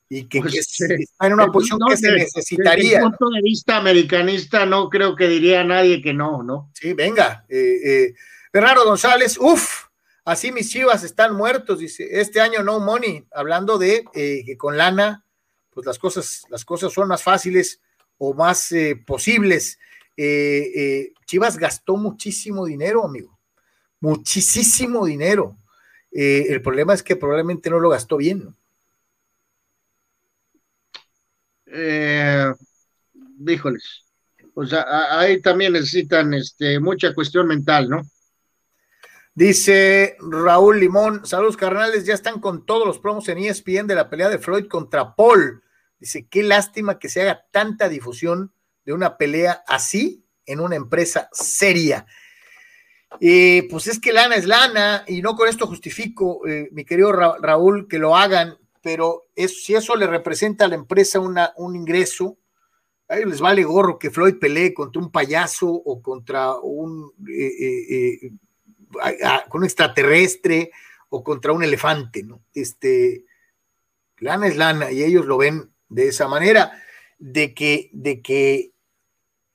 Y que, Pues, que está en una posición no, que se necesitaría. Desde el punto de vista americanista, no creo que diría nadie que no, ¿no? Sí, venga. Eh, eh, Bernardo González, uff, así mis chivas están muertos, dice, este año no money, hablando de eh, que con lana, pues las cosas, las cosas son más fáciles o más eh, posibles. Eh, Chivas gastó muchísimo dinero, amigo, muchísimo dinero. El problema es que probablemente no lo gastó bien. ¿no? Híjoles. O sea, ahí también necesitan este, mucha cuestión mental, ¿no? Dice Raúl Limón, saludos carnales, ya están con todos los promos en ESPN de la pelea de Floyd contra Paul. Dice, qué lástima que se haga tanta difusión de una pelea así en una empresa seria. Eh, pues es que lana es lana y no con esto justifico, eh, mi querido Ra- Raúl, que lo hagan, pero es- si eso le representa a la empresa una, un ingreso, a ellos les vale gorro que Floyd pelee contra un payaso o contra un... eh, eh, eh, con un extraterrestre o contra un elefante, ¿no? Este, lana es lana y ellos lo ven de esa manera, de que, de que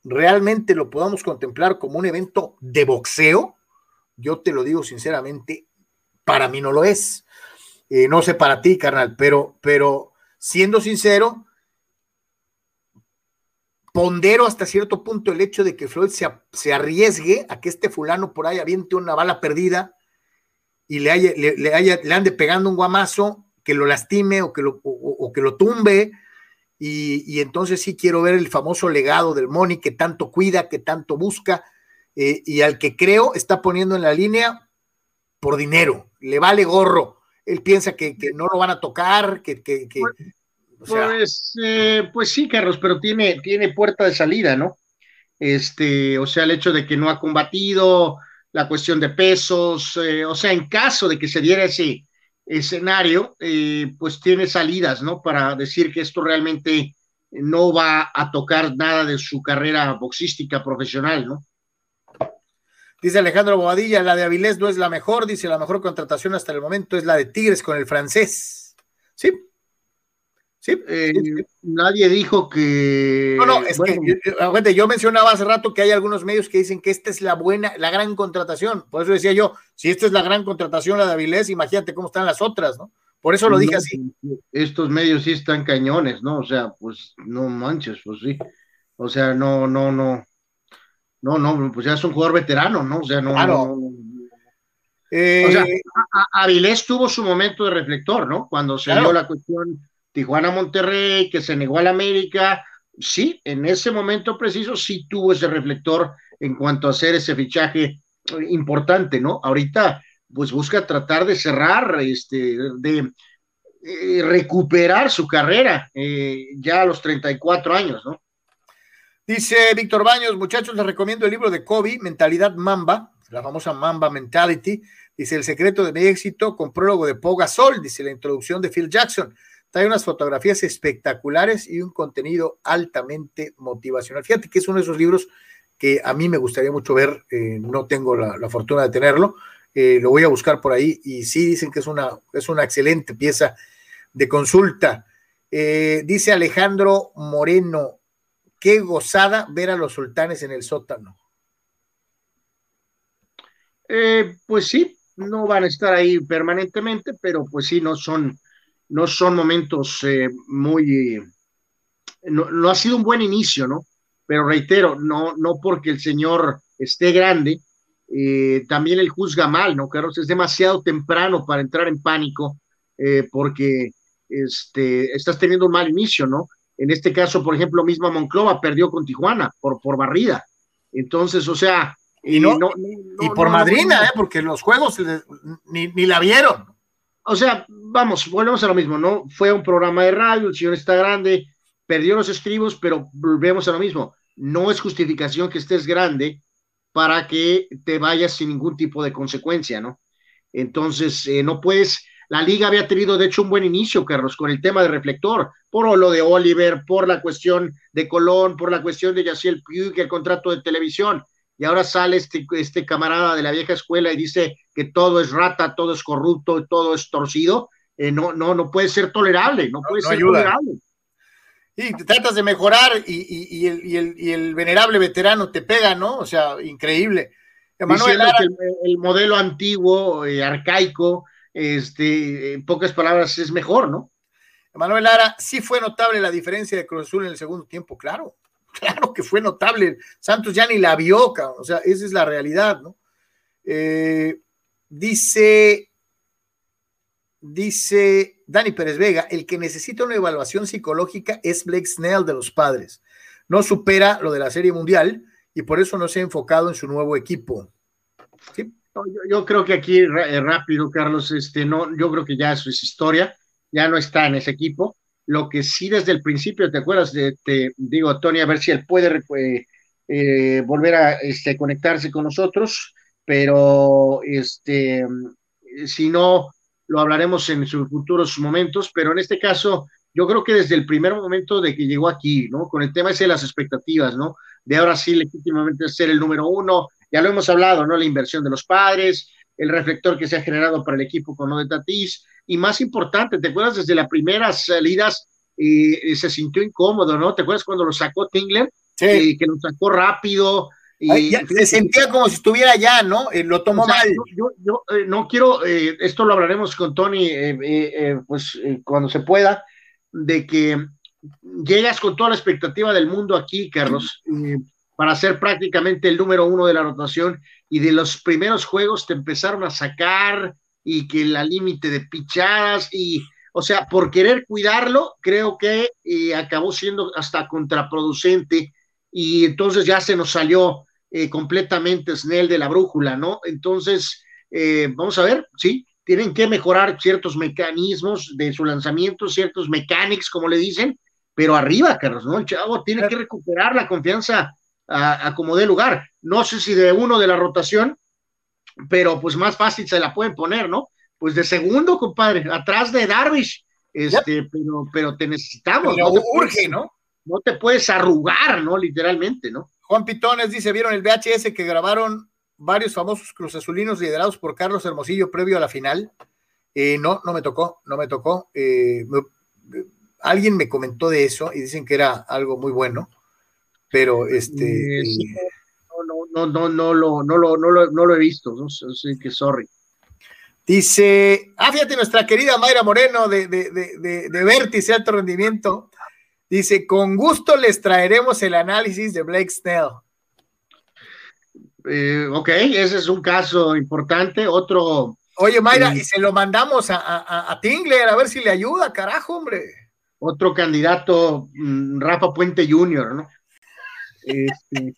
realmente lo podamos contemplar como un evento de boxeo, yo te lo digo sinceramente, para mí no lo es. Eh, no sé para ti, carnal, pero, pero siendo sincero, pondero hasta cierto punto el hecho de que Floyd se, se arriesgue a que este fulano por ahí aviente una bala perdida y le, haya- le, le haya- le ande pegando un guamazo que lo lastime o que lo, o- que lo tumbe. Y, y entonces sí quiero ver el famoso legado del Money que tanto cuida, que tanto busca eh, y al que creo está poniendo en la línea por dinero. Le vale gorro. Él piensa que, que no lo van a tocar, que, que- o sea, Pues, eh, pues sí, Carlos, pero tiene, tiene puerta de salida, ¿no? Este, o sea, el hecho de que no ha combatido, la cuestión de pesos, eh, o sea, en caso de que se diera ese escenario, eh, pues tiene salidas, ¿no? Para decir que esto realmente no va a tocar nada de su carrera boxística profesional, ¿no? Dice Alejandro Bobadilla, la de Avilés no es la mejor, dice la mejor contratación hasta el momento es la de Tigres con el francés. Sí. Sí. Eh, Nadie dijo que. No, no, es bueno, que yo- aguante, yo mencionaba hace rato que hay algunos medios que dicen que esta es la buena, la gran contratación. Por eso decía yo, si esta es la gran contratación, la de Avilés, imagínate cómo están las otras, ¿no? Por eso lo dije así. Estos medios sí están cañones, ¿no? O sea, pues no manches, pues sí. O sea, no, no, no. No, no, pues ya es un jugador veterano, ¿no? O sea, no. Claro. no, no. Eh, O sea, Avilés tuvo su momento de reflector, ¿no? Cuando se Claro. dio la cuestión Tijuana-Monterrey, que se negó al América. Sí, en ese momento preciso sí tuvo ese reflector en cuanto a hacer ese fichaje eh, importante, ¿no? Ahorita, pues busca tratar de cerrar, este, de eh, recuperar su carrera eh, ya a los 34 años, ¿no? Dice Víctor Baños, muchachos, les recomiendo el libro de Kobe, Mentalidad Mamba, la famosa Mamba Mentality. Dice El secreto de mi éxito con prólogo de Pau Gasol, dice la introducción de Phil Jackson. Trae unas fotografías espectaculares y un contenido altamente motivacional. Fíjate que es uno de esos libros que a mí me gustaría mucho ver, eh, no tengo la, fortuna de tenerlo, eh, lo voy a buscar por ahí y sí dicen que es una, es una excelente pieza de consulta. Eh, dice Alejandro Moreno, qué gozada ver a los sultanes en el sótano. Pues sí, no van a estar ahí permanentemente, pero pues sí, no son, no son momentos eh, muy, no, no ha sido un buen inicio, ¿no? pero reitero, no, no porque el señor esté grande, eh, también él juzga mal, ¿no, Carlos? Es demasiado temprano para entrar en pánico eh, porque este, estás teniendo un mal inicio, ¿no? En este caso, por ejemplo, misma Monclova perdió con Tijuana por, por barrida. Entonces, o sea... Y, no, y por madrina, ¿eh? porque los juegos ni, ni la vieron. O sea, vamos, volvemos a lo mismo, ¿no? Fue un programa de radio, el señor está grande, perdió los estribos, pero volvemos a lo mismo. No es justificación que estés grande para que te vayas sin ningún tipo de consecuencia, ¿no? Entonces, eh, no puedes, la liga había tenido de hecho un buen inicio, Carlos, con el tema de reflector, por lo de Oliver, por la cuestión de Colón, por la cuestión de Yaciel Puig, el contrato de televisión, y ahora sale este, este camarada de la vieja escuela y dice que todo es rata, todo es corrupto, todo es torcido, eh, no, no, no puede ser tolerable, no puede ser tolerable. Y tratas de mejorar y, el, venerable veterano te pega, ¿no? O sea, increíble. El, modelo antiguo, eh, arcaico, este, en pocas palabras, es mejor, ¿no? Emanuel Lara, sí fue notable la diferencia de Cruz Azul en el segundo tiempo, claro, *laughs* claro que fue notable. Santos ya ni la vio, o sea, esa es la realidad, ¿no? Eh, dice Dice Dani Pérez Vega, el que necesita una evaluación psicológica es Blake Snell de los padres. No supera lo de la Serie Mundial y por eso no se ha enfocado en su nuevo equipo. Yo, creo que aquí eh, rápido, Carlos, este, no, yo creo que ya eso es historia, ya no está en ese equipo. Lo que sí desde el principio, ¿te acuerdas? De, te digo, Tony, a ver si él puede eh, eh, volver a este, conectarse con nosotros, pero este, si no, lo hablaremos en sus futuros momentos, pero en este caso, yo creo que desde el primer momento de que llegó aquí, ¿no? Con el tema ese de las expectativas, ¿no? De ahora sí legítimamente ser el número uno, ya lo hemos hablado, ¿no? La inversión de los padres, el reflector que se ha generado para el equipo con lo de Tatís, y más importante, ¿te acuerdas desde las primeras salidas eh, se sintió incómodo, ¿no? ¿Te acuerdas cuando lo sacó Tingler? Sí. Eh, que lo sacó rápido, y, se sentía como si estuviera allá, ¿no? Eh, lo tomó mal. Yo, yo, eh, no quiero, eh, esto lo hablaremos con Tony, pues cuando se pueda, de que llegas con toda la expectativa del mundo aquí, Carlos, para ser prácticamente el número uno de la rotación y de los primeros juegos te empezaron a sacar y que la límite de pichadas y, o sea, por querer cuidarlo, creo que acabó siendo hasta contraproducente y entonces ya se nos salió eh, completamente Snell de la brújula, ¿no? Entonces, eh, vamos a ver, sí, tienen que mejorar ciertos mecanismos de su lanzamiento, ciertos mechanics, como le dicen, pero arriba, Carlos, ¿no? El chavo tiene que recuperar la confianza a, como dé lugar. No sé si de uno de la rotación, pero pues más fácil se la pueden poner, ¿no? Pues de segundo, compadre, atrás de Darvish, este, pero, pero te necesitamos. no urge, ¿no? No te puedes arrugar, ¿no? Literalmente, ¿no? Juan Pitones dice, ¿vieron el VHS que grabaron varios famosos cruzazulinos liderados por Carlos Hermosillo previo a la final? Eh, no, no me tocó, no me tocó. Eh, alguien me comentó de eso y dicen que era algo muy bueno, pero este... Eh, no, no, no, no, lo, no, lo, no, lo, no lo he visto, no sé que sorry. Dice, ah, fíjate, nuestra querida Mayra Moreno de, de, de, de Vértice Alto Rendimiento, Dice, con gusto les traeremos el análisis de Blake Snell. Eh, ok, ese es un caso importante. Otro. Oye, Mayra, eh, y se lo mandamos a, Tingler a ver si le ayuda, carajo, hombre. Otro candidato, mm, Rafa Puente Jr., ¿no? *laughs* Este,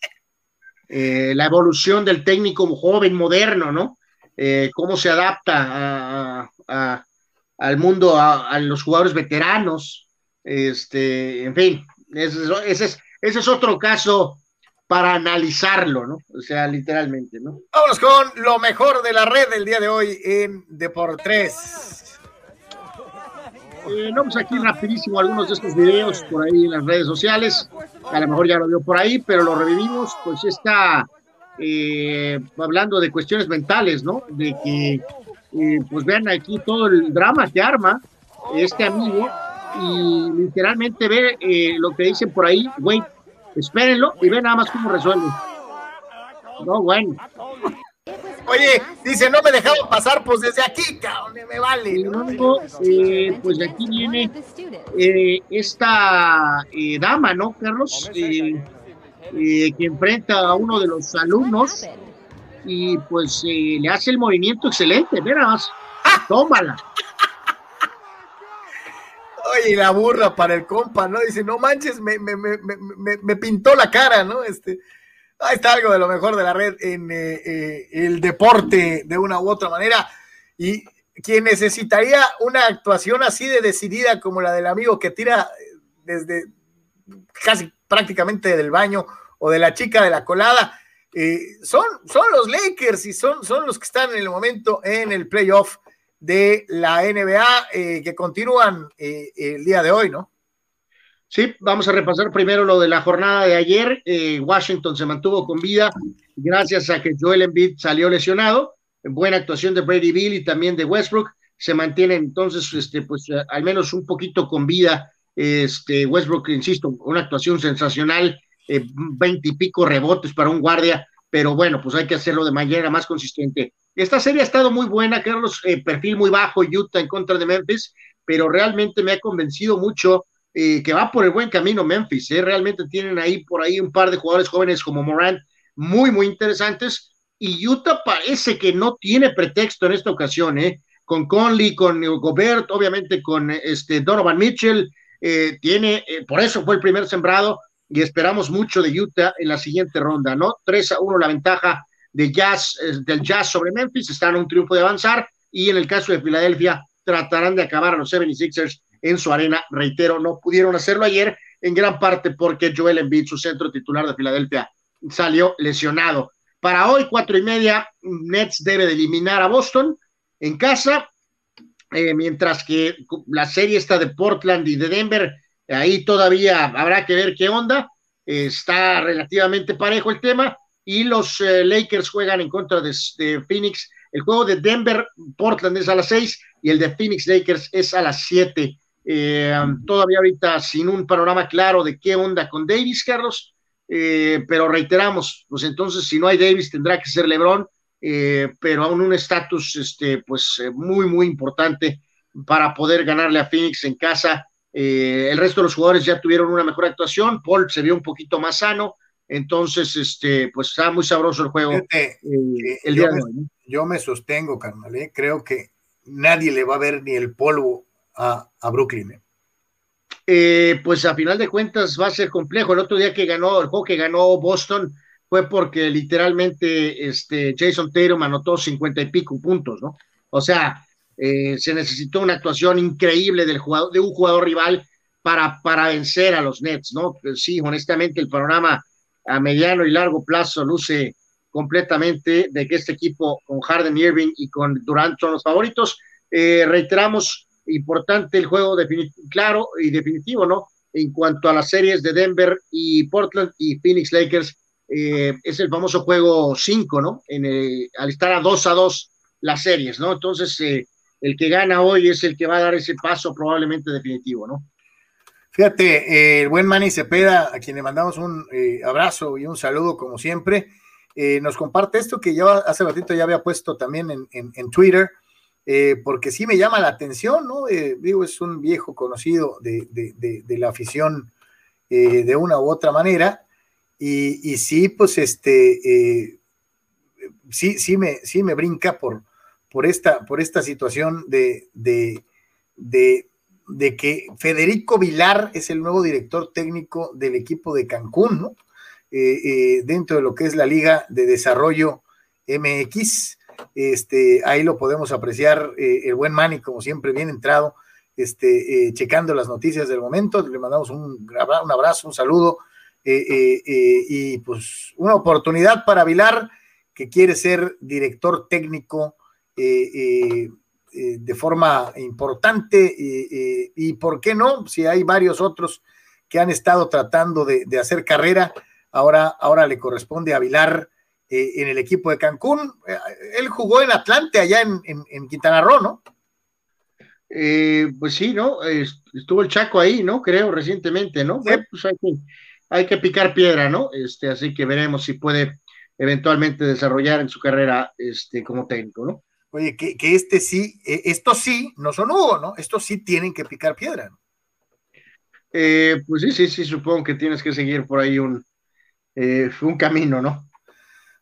eh, la evolución del técnico joven, moderno, ¿no? cómo se adapta al mundo, a, los jugadores veteranos, este, en fin, ese es, otro caso para analizarlo, ¿no? O sea, literalmente, ¿no? Vámonos con lo mejor de la red del día de hoy en Deportes. Eh, vamos aquí rapidísimo algunos de estos videos por ahí en las redes sociales. A lo mejor ya lo vio por ahí, pero lo revivimos. Pues está eh, hablando de cuestiones mentales, ¿no? De que, eh, pues vean aquí todo el drama que arma este amigo y literalmente ve eh, lo que dicen por ahí, güey, espérenlo y ve nada más cómo resuelve. No, bueno. Oye, dice, no me dejaron pasar, pues desde aquí, cabrón, me vale. Luego, eh, pues de aquí viene eh, esta dama, ¿no, Carlos? eh, que enfrenta a uno de los alumnos y pues eh, le hace el movimiento excelente, verás, tómala. Oye, la burra para el compa, ¿no? Dice, no manches, me, me, me, me pintó la cara, ¿no? Este, ahí está algo de lo mejor de la red en eh, eh, el deporte de una u otra manera. Y quien necesitaría una actuación así de decidida como la del amigo que tira desde casi prácticamente del baño o de la chica de la colada, eh, son, son los Lakers y son, son los que están en el momento en el playoff de la NBA que continúan el día de hoy, ¿no? Sí, vamos a repasar primero lo de la jornada de ayer. Eh, Washington se mantuvo con vida gracias a que Joel Embiid salió lesionado. Buena actuación de Brady Bill y también de Westbrook. Se mantiene entonces, este, pues, eh, al menos un poquito con vida. Este, Westbrook, insisto, una actuación sensacional, eh, veinte y pico rebotes para un guardia, pero bueno, pues hay que hacerlo de manera más consistente. Esta serie ha estado muy buena, Carlos, perfil muy bajo, Utah en contra de Memphis, pero realmente me ha convencido mucho eh, que va por el buen camino Memphis. ¿eh? Realmente tienen ahí por ahí un par de jugadores jóvenes como Morant muy, muy interesantes. Y Utah parece que no tiene pretexto en esta ocasión, ¿eh? Con Conley, con Gobert, obviamente con este Donovan Mitchell, eh, tiene, por eso fue el primer sembrado y esperamos mucho de Utah en la siguiente ronda, ¿no? 3 a 1 la ventaja de Jazz, del Jazz sobre Memphis, están a un triunfo de avanzar y en el caso de Filadelfia tratarán de acabar a los 76ers en su arena. Reitero, no pudieron hacerlo ayer en gran parte porque Joel Embiid, su centro titular de Filadelfia, salió lesionado. Para hoy, cuatro y media, Nets debe de eliminar a Boston en casa, eh, mientras que la serie está de Portland y de Denver, ahí todavía habrá que ver qué onda. está relativamente parejo el tema y los eh, Lakers juegan en contra de, de, Phoenix. El juego de Denver, Portland es a las seis y el de Phoenix Lakers es a las siete eh, todavía ahorita sin un panorama claro de qué onda con Davis, Carlos, eh, pero reiteramos, pues entonces si no hay Davis tendrá que ser LeBron, eh, pero aún un estatus este, pues muy, muy importante para poder ganarle a Phoenix en casa. el resto de los jugadores ya tuvieron una mejor actuación, Paul se vio un poquito más sano, entonces, este, pues está muy sabroso el juego el día yo, de hoy, yo me sostengo, carnal, creo que nadie le va a ver ni el polvo a, Brooklyn? Eh? Eh, pues a final de cuentas va a ser complejo. El otro día que ganó, el juego que ganó Boston fue porque literalmente este Jason Tatum anotó cincuenta y pico puntos, ¿no? O sea, eh, se necesitó una actuación increíble del jugador, de un jugador rival para, para vencer a los Nets, ¿no? Pues sí, honestamente el panorama a mediano y largo plazo luce completamente de que este equipo con Harden Irving y con Durant son los favoritos. reiteramos, importante el juego claro y definitivo, ¿no? En cuanto a las series de Denver y Portland y Phoenix Lakers, eh, es el famoso juego 5, ¿no? En al estar a 2 a 2 las series, ¿no? Entonces, eh, el que gana hoy es el que va a dar ese paso probablemente definitivo, ¿no? Fíjate, eh, el buen Manny Cepeda, a quien le mandamos un abrazo y un saludo como siempre, nos comparte esto que ya hace ratito ya había puesto también en Twitter, eh, porque sí me llama la atención, ¿no? Eh, digo, es un viejo conocido de, la afición eh, de una u otra manera, y, sí, pues este, sí, sí me, sí me brinca por, por, esta, por esta situación de, de, que Federico Vilar es el nuevo director técnico del equipo de Cancún, ¿no? dentro de lo que es la Liga de Desarrollo MX. Este, ahí lo podemos apreciar, eh, el buen Manny, como siempre, bien entrado, este, eh, checando las noticias del momento. Le mandamos un, un abrazo, un saludo eh, y pues una oportunidad para Vilar, que quiere ser director técnico de forma importante y, ¿por qué no? Si hay varios otros que han estado tratando de, de hacer carrera, ahora, ahora le corresponde a Vilar eh, en el equipo de Cancún. Eh, él jugó en Atlante, allá en, Quintana Roo, ¿no? Eh, pues sí, ¿no? Estuvo el Chaco ahí, ¿no? Creo, recientemente, ¿no? pues hay que, picar piedra, ¿no? Este, así que veremos si puede eventualmente desarrollar en su carrera este, como técnico, ¿no? Oye, que, este sí, estos sí no son Hugo, ¿no? Estos sí tienen que picar piedra, ¿no? pues sí, sí, sí, supongo que tienes que seguir por ahí un, eh, un camino, ¿no?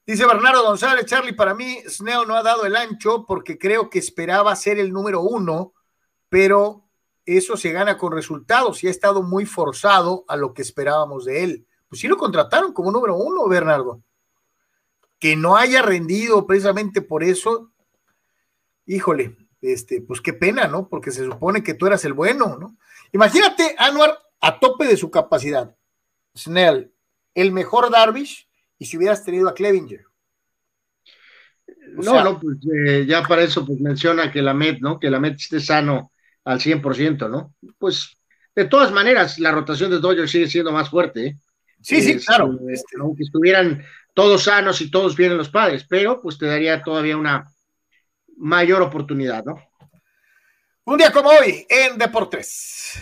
Dice Bernardo González, Charlie, para mí Snell no ha dado el ancho porque creo que esperaba ser el número uno, pero eso se gana con resultados y ha estado muy forzado a lo que esperábamos de él. Pues sí lo contrataron como número uno, Bernardo. Que no haya rendido precisamente por eso, híjole, este, pues qué pena, ¿no? Porque se supone que tú eras el bueno, ¿no? Imagínate, Anuar, a tope de su capacidad. Snell, el mejor Darvish, y si hubieras tenido a Clevinger. no, no, pues eh, ya para eso pues menciona que la Met, ¿no? Que la Met esté sano al 100%, ¿no? Pues de todas maneras, la rotación de Dodgers sigue siendo más fuerte. ¿eh? Sí, sí, claro. Este, aunque estuvieran todos sanos y todos bien los padres, pero pues te daría todavía una mayor oportunidad, ¿no? Un día como hoy en Deportes.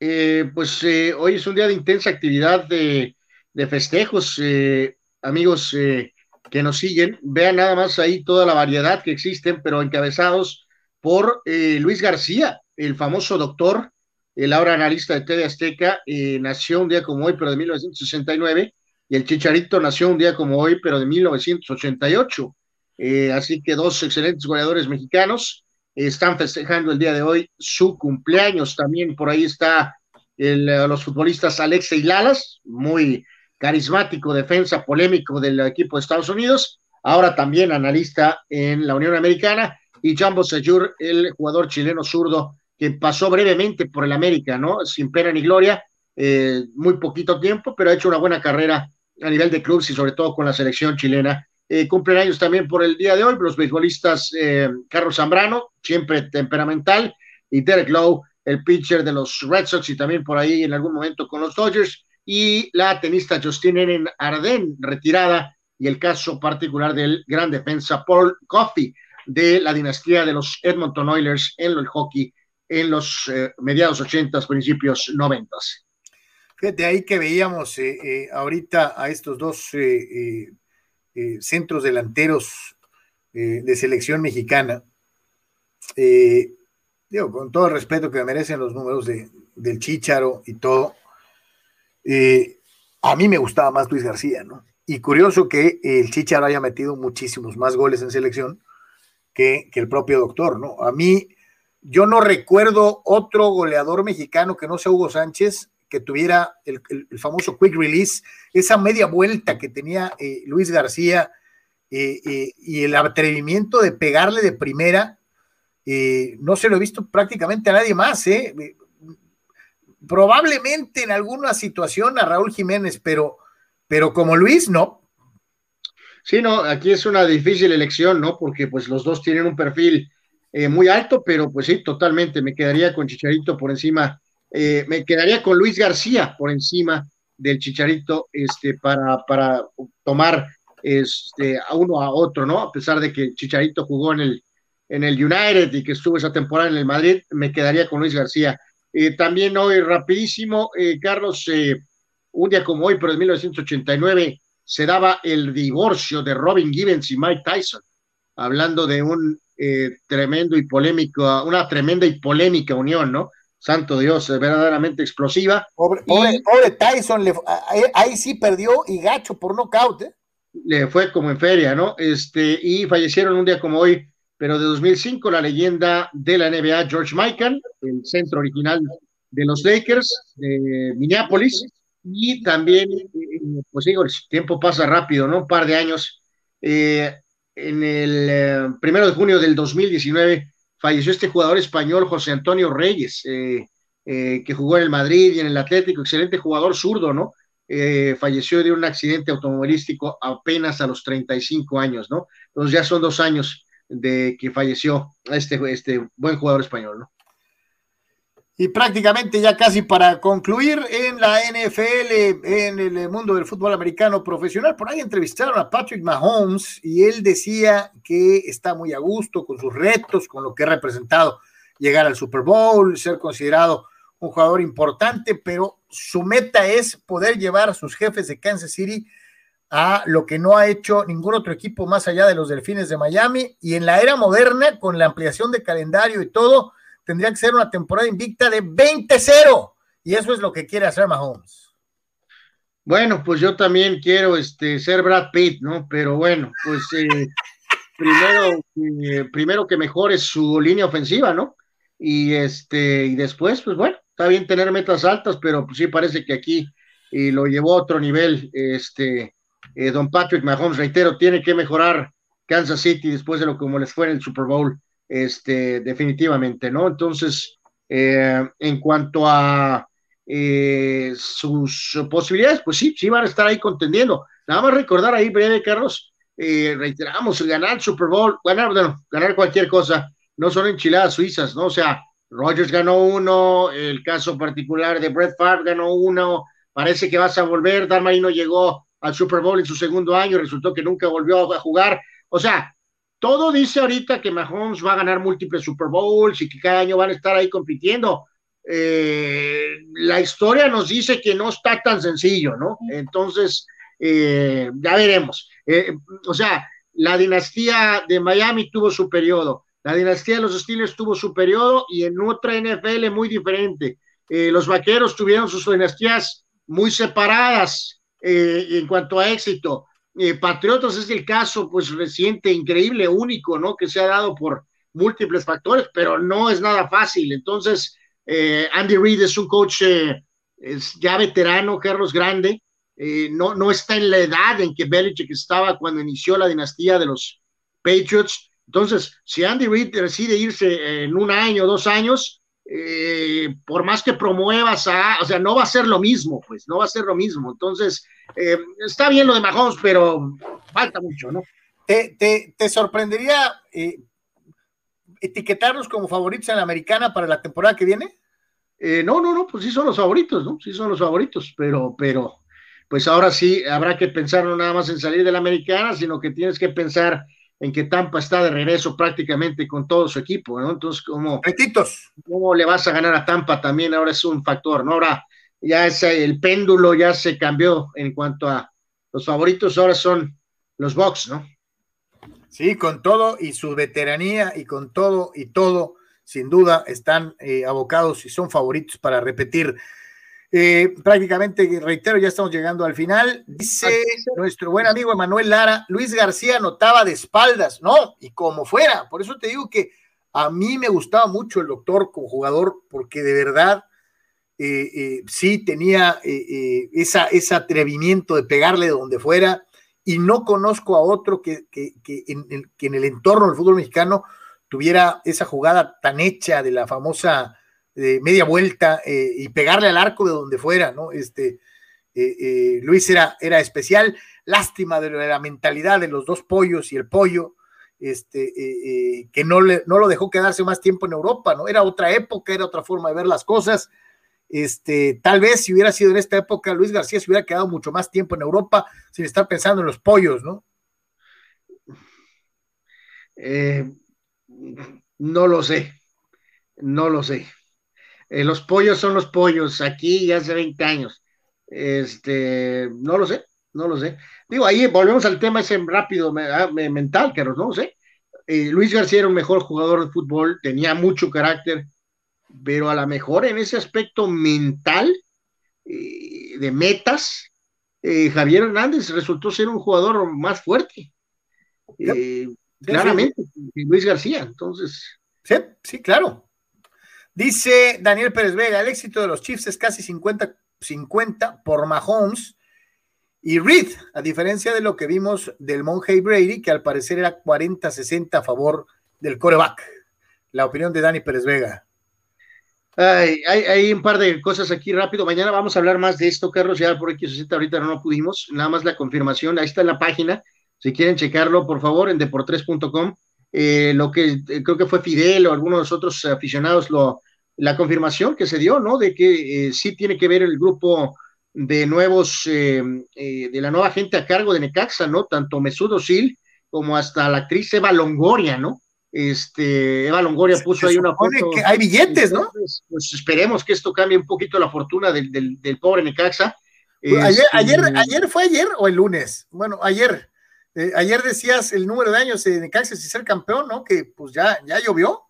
Eh, pues eh, hoy es un día de intensa actividad de, de festejos, eh, amigos que nos siguen. Vean nada más ahí toda la variedad que existen, pero encabezados por Luis García, el famoso doctor, el ahora analista de TV Azteca, nació un día como hoy, pero de 1969, y el Chicharito nació un día como hoy, pero de 1988. así que dos excelentes goleadores mexicanos están festejando el día de hoy su cumpleaños. También por ahí está eh, los futbolistas Alexei Lalas, muy carismático, defensa polémico del equipo de Estados Unidos, ahora también analista en la Unión Americana, y Jambo Sayur, el jugador chileno zurdo que pasó brevemente por el América, ¿no? Sin pena ni gloria, eh, muy poquito tiempo, pero ha hecho una buena carrera a nivel de clubes y sobre todo con la selección chilena eh, cumplen años también por el día de hoy, los beisbolistas eh, Carlos Zambrano, siempre temperamental, y Derek Lowe, el pitcher de los Red Sox y también por ahí en algún momento con los Dodgers, y la tenista Justine Arden, retirada, y el caso particular del gran defensa Paul Coffey, de la dinastía de los Edmonton Oilers en el hockey en los eh, mediados ochentas, principios noventas. Fíjate ahí que veíamos eh, ahorita a estos dos eh, centros delanteros eh, de selección mexicana. Eh, digo, con todo el respeto que merecen los números de, del Chícharo y todo, a mí me gustaba más Luis García, ¿no? Y curioso que el Chícharo haya metido muchísimos más goles en selección que, que el propio doctor, ¿no? A mí, yo no recuerdo otro goleador mexicano que no sea Hugo Sánchez que tuviera el, famoso quick release, esa media vuelta que tenía eh, Luis García eh, eh, y el atrevimiento de pegarle de primera, no se lo he visto prácticamente a nadie más. Probablemente en alguna situación a Raúl Jiménez, pero, pero como Luis, no. Sí, no, aquí es una difícil elección, ¿no? Porque pues los dos tienen un perfil muy alto, pero pues sí, totalmente, me quedaría con Chicharito por encima eh, me quedaría con Luis García por encima del Chicharito este, para, para tomar este, a uno a otro, ¿no? A pesar de que Chicharito jugó en el, en el United y que estuvo esa temporada en el Madrid, me quedaría con Luis García. Eh, también hoy, rapidísimo, eh, Carlos, un día como hoy, pero en 1989, se daba el divorcio de Robin Gibbons y Mike Tyson, hablando de un tremendo y polémico, una tremenda y polémica unión, ¿no? santo Dios, verdaderamente explosiva. Pobre, Tyson, ahí, sí perdió y gacho por nocaut. ¿eh? Le fue como en feria, ¿no? Este, y fallecieron un día como hoy, pero de 2005, la leyenda de la NBA, George Michael, el centro original de los Lakers de Minneapolis, y también, eh, pues digo, el tiempo pasa rápido, ¿no? Un par de años. Eh, en el primero de junio del 2019 falleció este jugador español, José Antonio Reyes, eh, eh, que jugó en el Madrid y en el Atlético, excelente jugador zurdo, ¿no? Eh, falleció de un accidente automovilístico apenas a los 35 años, ¿no? Entonces ya son dos años de que falleció este, este buen jugador español, ¿no? Y prácticamente ya casi para concluir en la NFL, en el mundo del fútbol americano profesional, por ahí entrevistaron a Patrick Mahomes y él decía que está muy a gusto con sus retos, con lo que ha representado llegar al Super Bowl, ser considerado un jugador importante, pero su meta es poder llevar a sus jefes de Kansas City a lo que no ha hecho ningún otro equipo más allá de los Delfines de Miami y en la era moderna, con la ampliación de calendario y todo, tendría que ser una temporada invicta de 20-0. Y eso es lo que quiere hacer Mahomes. Bueno, pues yo también quiero este, ser Brad Pitt, ¿no? Pero bueno, pues eh, *laughs* primero, eh, primero que mejore su línea ofensiva, ¿no? Y este, y después, pues bueno, está bien tener metas altas, pero pues sí parece que aquí y lo llevó a otro nivel. Este, eh, Don Patrick Mahomes, reitero, tiene que mejorar Kansas City después de lo como les fue en el Super Bowl, este, definitivamente, ¿no? Entonces, eh, en cuanto a eh, sus posibilidades, pues sí, sí van a estar ahí contendiendo. Nada más recordar ahí, breve, Carlos, reiteramos, ganar el Super Bowl, ganar, bueno, ganar cualquier cosa, no son enchiladas suizas, ¿no? O sea, Rogers ganó uno, el caso particular de Brett Favre ganó uno, parece que vas a volver, Dan Marino llegó al Super Bowl en su segundo año, resultó que nunca volvió a jugar, o sea, todo dice ahorita que Mahomes va a ganar múltiples Super Bowls y que cada año van a estar ahí compitiendo. Eh, la historia nos dice que no está tan sencillo, ¿no? Entonces, eh, ya veremos. Eh, o sea, la dinastía de Miami tuvo su periodo, la dinastía de los Steelers tuvo su periodo y en otra NFL muy diferente. los vaqueros tuvieron sus dinastías muy separadas en cuanto a éxito. Patriotas es el caso, pues reciente, increíble, único, ¿no? Que se ha dado por múltiples factores, pero no es nada fácil. Entonces, Andy Reid es un coach es ya veterano, Carlos Grande, eh, no, no está en la edad en que Belichick estaba cuando inició la dinastía de los Patriots. Entonces, si Andy Reid decide irse en un año, dos años, eh, por más que promuevas a, o sea, no va a ser lo mismo, pues, no va a ser lo mismo. Entonces, eh, está bien lo de Mahomes, pero falta mucho, ¿no? ¿Te, te, te sorprendería etiquetarlos como favoritos en la americana para la temporada que viene? no, no, no, pues sí son los favoritos, ¿no? Sí son los favoritos, pero, pero, pues ahora sí habrá que pensar no nada más en salir de la americana, sino que tienes que pensar en que Tampa está de regreso prácticamente con todo su equipo, ¿no? Entonces, ¿cómo, ¿cómo le vas a ganar a Tampa? También ahora es un factor, ¿no? Ahora ya ese, el péndulo ya se cambió en cuanto a los favoritos, ahora son los Bucks, ¿no? Sí, con todo y su veteranía y con todo y todo, sin duda, están eh, abocados y son favoritos para repetir eh, prácticamente, reitero, ya estamos llegando al final. Dice nuestro buen amigo Emanuel Lara, Luis García anotaba de espaldas, ¿no? Y como fuera. Por eso te digo que a mí me gustaba mucho el doctor como jugador, porque de verdad eh, eh, sí tenía esa, ese atrevimiento de pegarle de donde fuera. Y no conozco a otro que, que, en el, que en el entorno del fútbol mexicano tuviera esa jugada tan hecha de la famosa media vuelta eh, y pegarle al arco de donde fuera, ¿no? Este, eh, eh, Luis era, era especial, lástima de la mentalidad de los dos pollos y el pollo, este, que no, le, no lo dejó quedarse más tiempo en Europa, ¿no? Era otra época, era otra forma de ver las cosas. Este, tal vez si hubiera sido en esta época, Luis García se hubiera quedado mucho más tiempo en Europa sin estar pensando en los pollos, ¿no? no lo sé, no lo sé. Eh, los pollos son los pollos, aquí ya hace 20 años. Este, no lo sé, no lo sé. Digo, ahí volvemos al tema ese rápido ah, mental, que no lo sé. Eh, Luis García era un mejor jugador de fútbol, tenía mucho carácter, pero a lo mejor en ese aspecto mental eh, de metas, Javier Hernández resultó ser un jugador más fuerte. claramente, Luis García, entonces. Sí, sí, claro. Dice Daniel Pérez Vega, el éxito de los Chiefs es casi 50-50 por Mahomes y Reed, a diferencia de lo que vimos del Monjay Brady, que al parecer era 40-60 a favor del coreback. La opinión de Dani Pérez Vega. hay, hay, un par de cosas aquí rápido. Mañana vamos a hablar más de esto, Carlos. Ya por aquí ahorita no, no pudimos. Nada más la confirmación. Ahí está en la página. Si quieren checarlo, por favor, en deportres.com. Eh, lo que eh, creo que fue Fidel o algunos de los otros aficionados lo, la confirmación que se dio, ¿no? De que eh, sí tiene que ver el grupo de nuevos, eh, eh, de la nueva gente a cargo de Necaxa, ¿no? Tanto Mesudo Sil como hasta la actriz Eva Longoria, ¿no? Este, Eva Longoria puso ahí una foto. Que hay billetes, ¿no? Pues esperemos que esto cambie un poquito la fortuna del, del, pobre Necaxa. Pues, ayer, ayer, este, ayer fue ayer o el lunes. Bueno, ayer. ayer decías el número de años de Necaxa si ser campeón, ¿no? Que pues ya, ya llovió.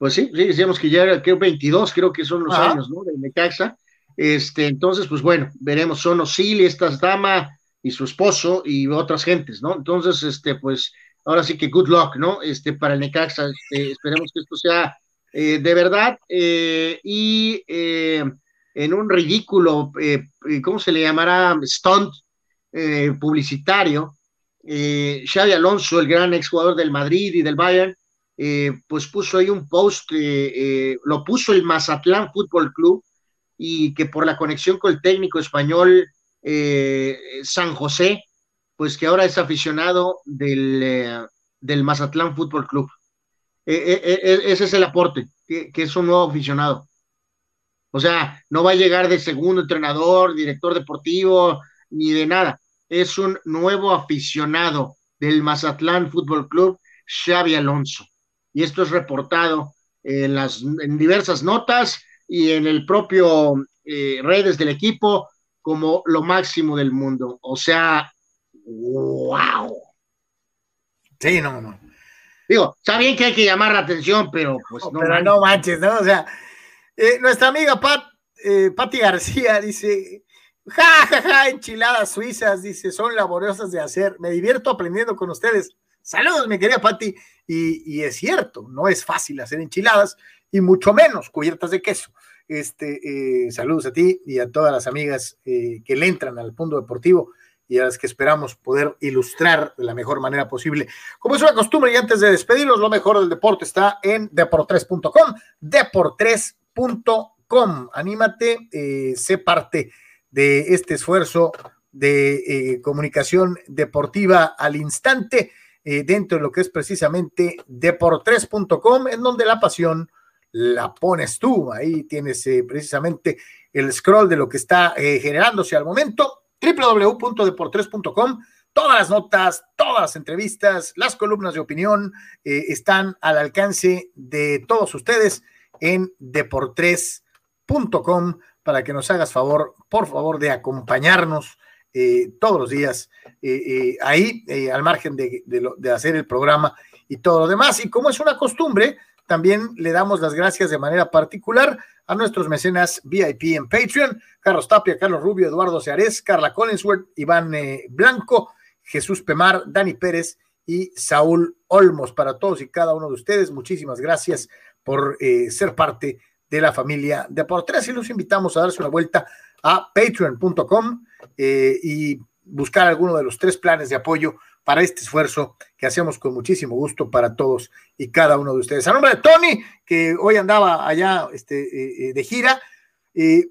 Pues sí, sí, decíamos que ya era, creo, 22, creo que son los años, ¿no? De Necaxa. Este, entonces, pues bueno, veremos, son Osili, esta dama y su esposo y otras gentes, ¿no? Entonces, este, pues, ahora sí que good luck, ¿no? Este, para el Necaxa, este, esperemos que esto sea eh, de verdad eh, y eh, en un ridículo, ¿cómo se le llamará? Stunt publicitario. Xavi Alonso, el gran exjugador del Madrid y del Bayern, pues puso ahí un post, lo puso el Mazatlán Fútbol Club y que por la conexión con el técnico español San José, pues que ahora es aficionado del, del Mazatlán Fútbol Club. Ese es el aporte, que, es un nuevo aficionado. O sea, no va a llegar de segundo entrenador, director deportivo, ni de nada. Es un nuevo aficionado del Mazatlán Fútbol Club, Xavi Alonso. Y esto es reportado en las en diversas notas y en el propio eh, redes del equipo como lo máximo del mundo. O sea, wow. Sí, no, no. Digo, está bien que hay que llamar la atención, pero pues no. Pero no manches, ¿no? O sea, eh, nuestra amiga Pat, eh, Patti García dice, ja, ja, ja, enchiladas suizas, dice, son laboriosas de hacer. Me divierto aprendiendo con ustedes. Saludos, mi querida Patti. Y, es cierto, no es fácil hacer enchiladas y mucho menos cubiertas de queso. Este, eh, saludos a ti y a todas las amigas que le entran al punto deportivo y a las que esperamos poder ilustrar de la mejor manera posible. Como es una costumbre, y antes de despedirlos, lo mejor del deporte está en deportres.com, deportres.com. Anímate, eh, sé parte de este esfuerzo de eh, comunicación deportiva al instante eh, dentro de lo que es precisamente deportres.com, en donde la pasión la pones tú. Ahí tienes precisamente el scroll de lo que está generándose al momento www.deportres.com. Todas las notas, todas las entrevistas, las columnas de opinión eh, están al alcance de todos ustedes en deportres.com para que nos hagas favor, por favor, de acompañarnos eh, todos los días eh, ahí, al margen de, de hacer el programa y todo lo demás. Y como es una costumbre, también le damos las gracias de manera particular a nuestros mecenas VIP en Patreon, Carlos Tapia, Carlos Rubio, Eduardo Seares, Carla Collinsworth, Iván eh, Blanco, Jesús Pemar, Dani Pérez y Saúl Olmos. Para todos y cada uno de ustedes, muchísimas gracias por eh, ser parte de la familia de por y los invitamos a darse una vuelta a patreon.com eh, y buscar alguno de los tres planes de apoyo para este esfuerzo que hacemos con muchísimo gusto para todos y cada uno de ustedes. A nombre de Tony, que hoy andaba allá este, eh, eh, de gira, eh,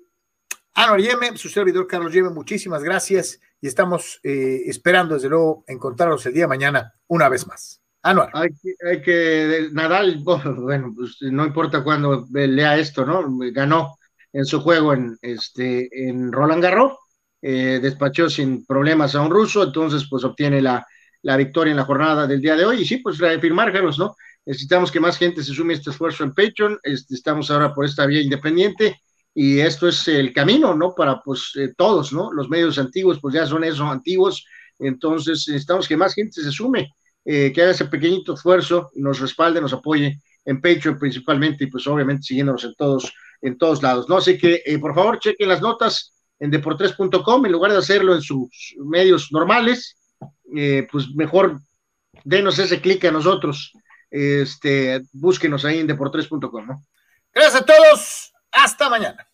Anuar Yeme, su servidor Carlos Yeme, muchísimas gracias y estamos esperando desde luego encontrarlos el día de mañana una vez más. Anuar. Hay que, hay que Nadal, *laughs* bueno, pues no importa cuándo lea esto, ¿no? Ganó en su juego en, este, en Roland Garros, despachó sin problemas a un ruso, entonces pues obtiene la, la victoria en la jornada del día de hoy. Y sí, pues reafirmar, Carlos, ¿no? Necesitamos que más gente se sume a este esfuerzo en Patreon. Este, estamos ahora por esta vía independiente y esto es el camino, ¿no? Para pues eh, todos, ¿no? Los medios antiguos, pues ya son esos antiguos. Entonces necesitamos que más gente se sume, eh, que haga ese pequeñito esfuerzo nos respalde, nos apoye en Patreon principalmente y pues obviamente siguiéndonos en todos, en todos lados, ¿no? Así que eh, por favor chequen las notas en deportres.com en lugar de hacerlo en sus medios normales eh, pues mejor denos ese clic a nosotros. Este, búsquenos ahí en deportres.com, ¿no? Gracias a todos. Hasta mañana.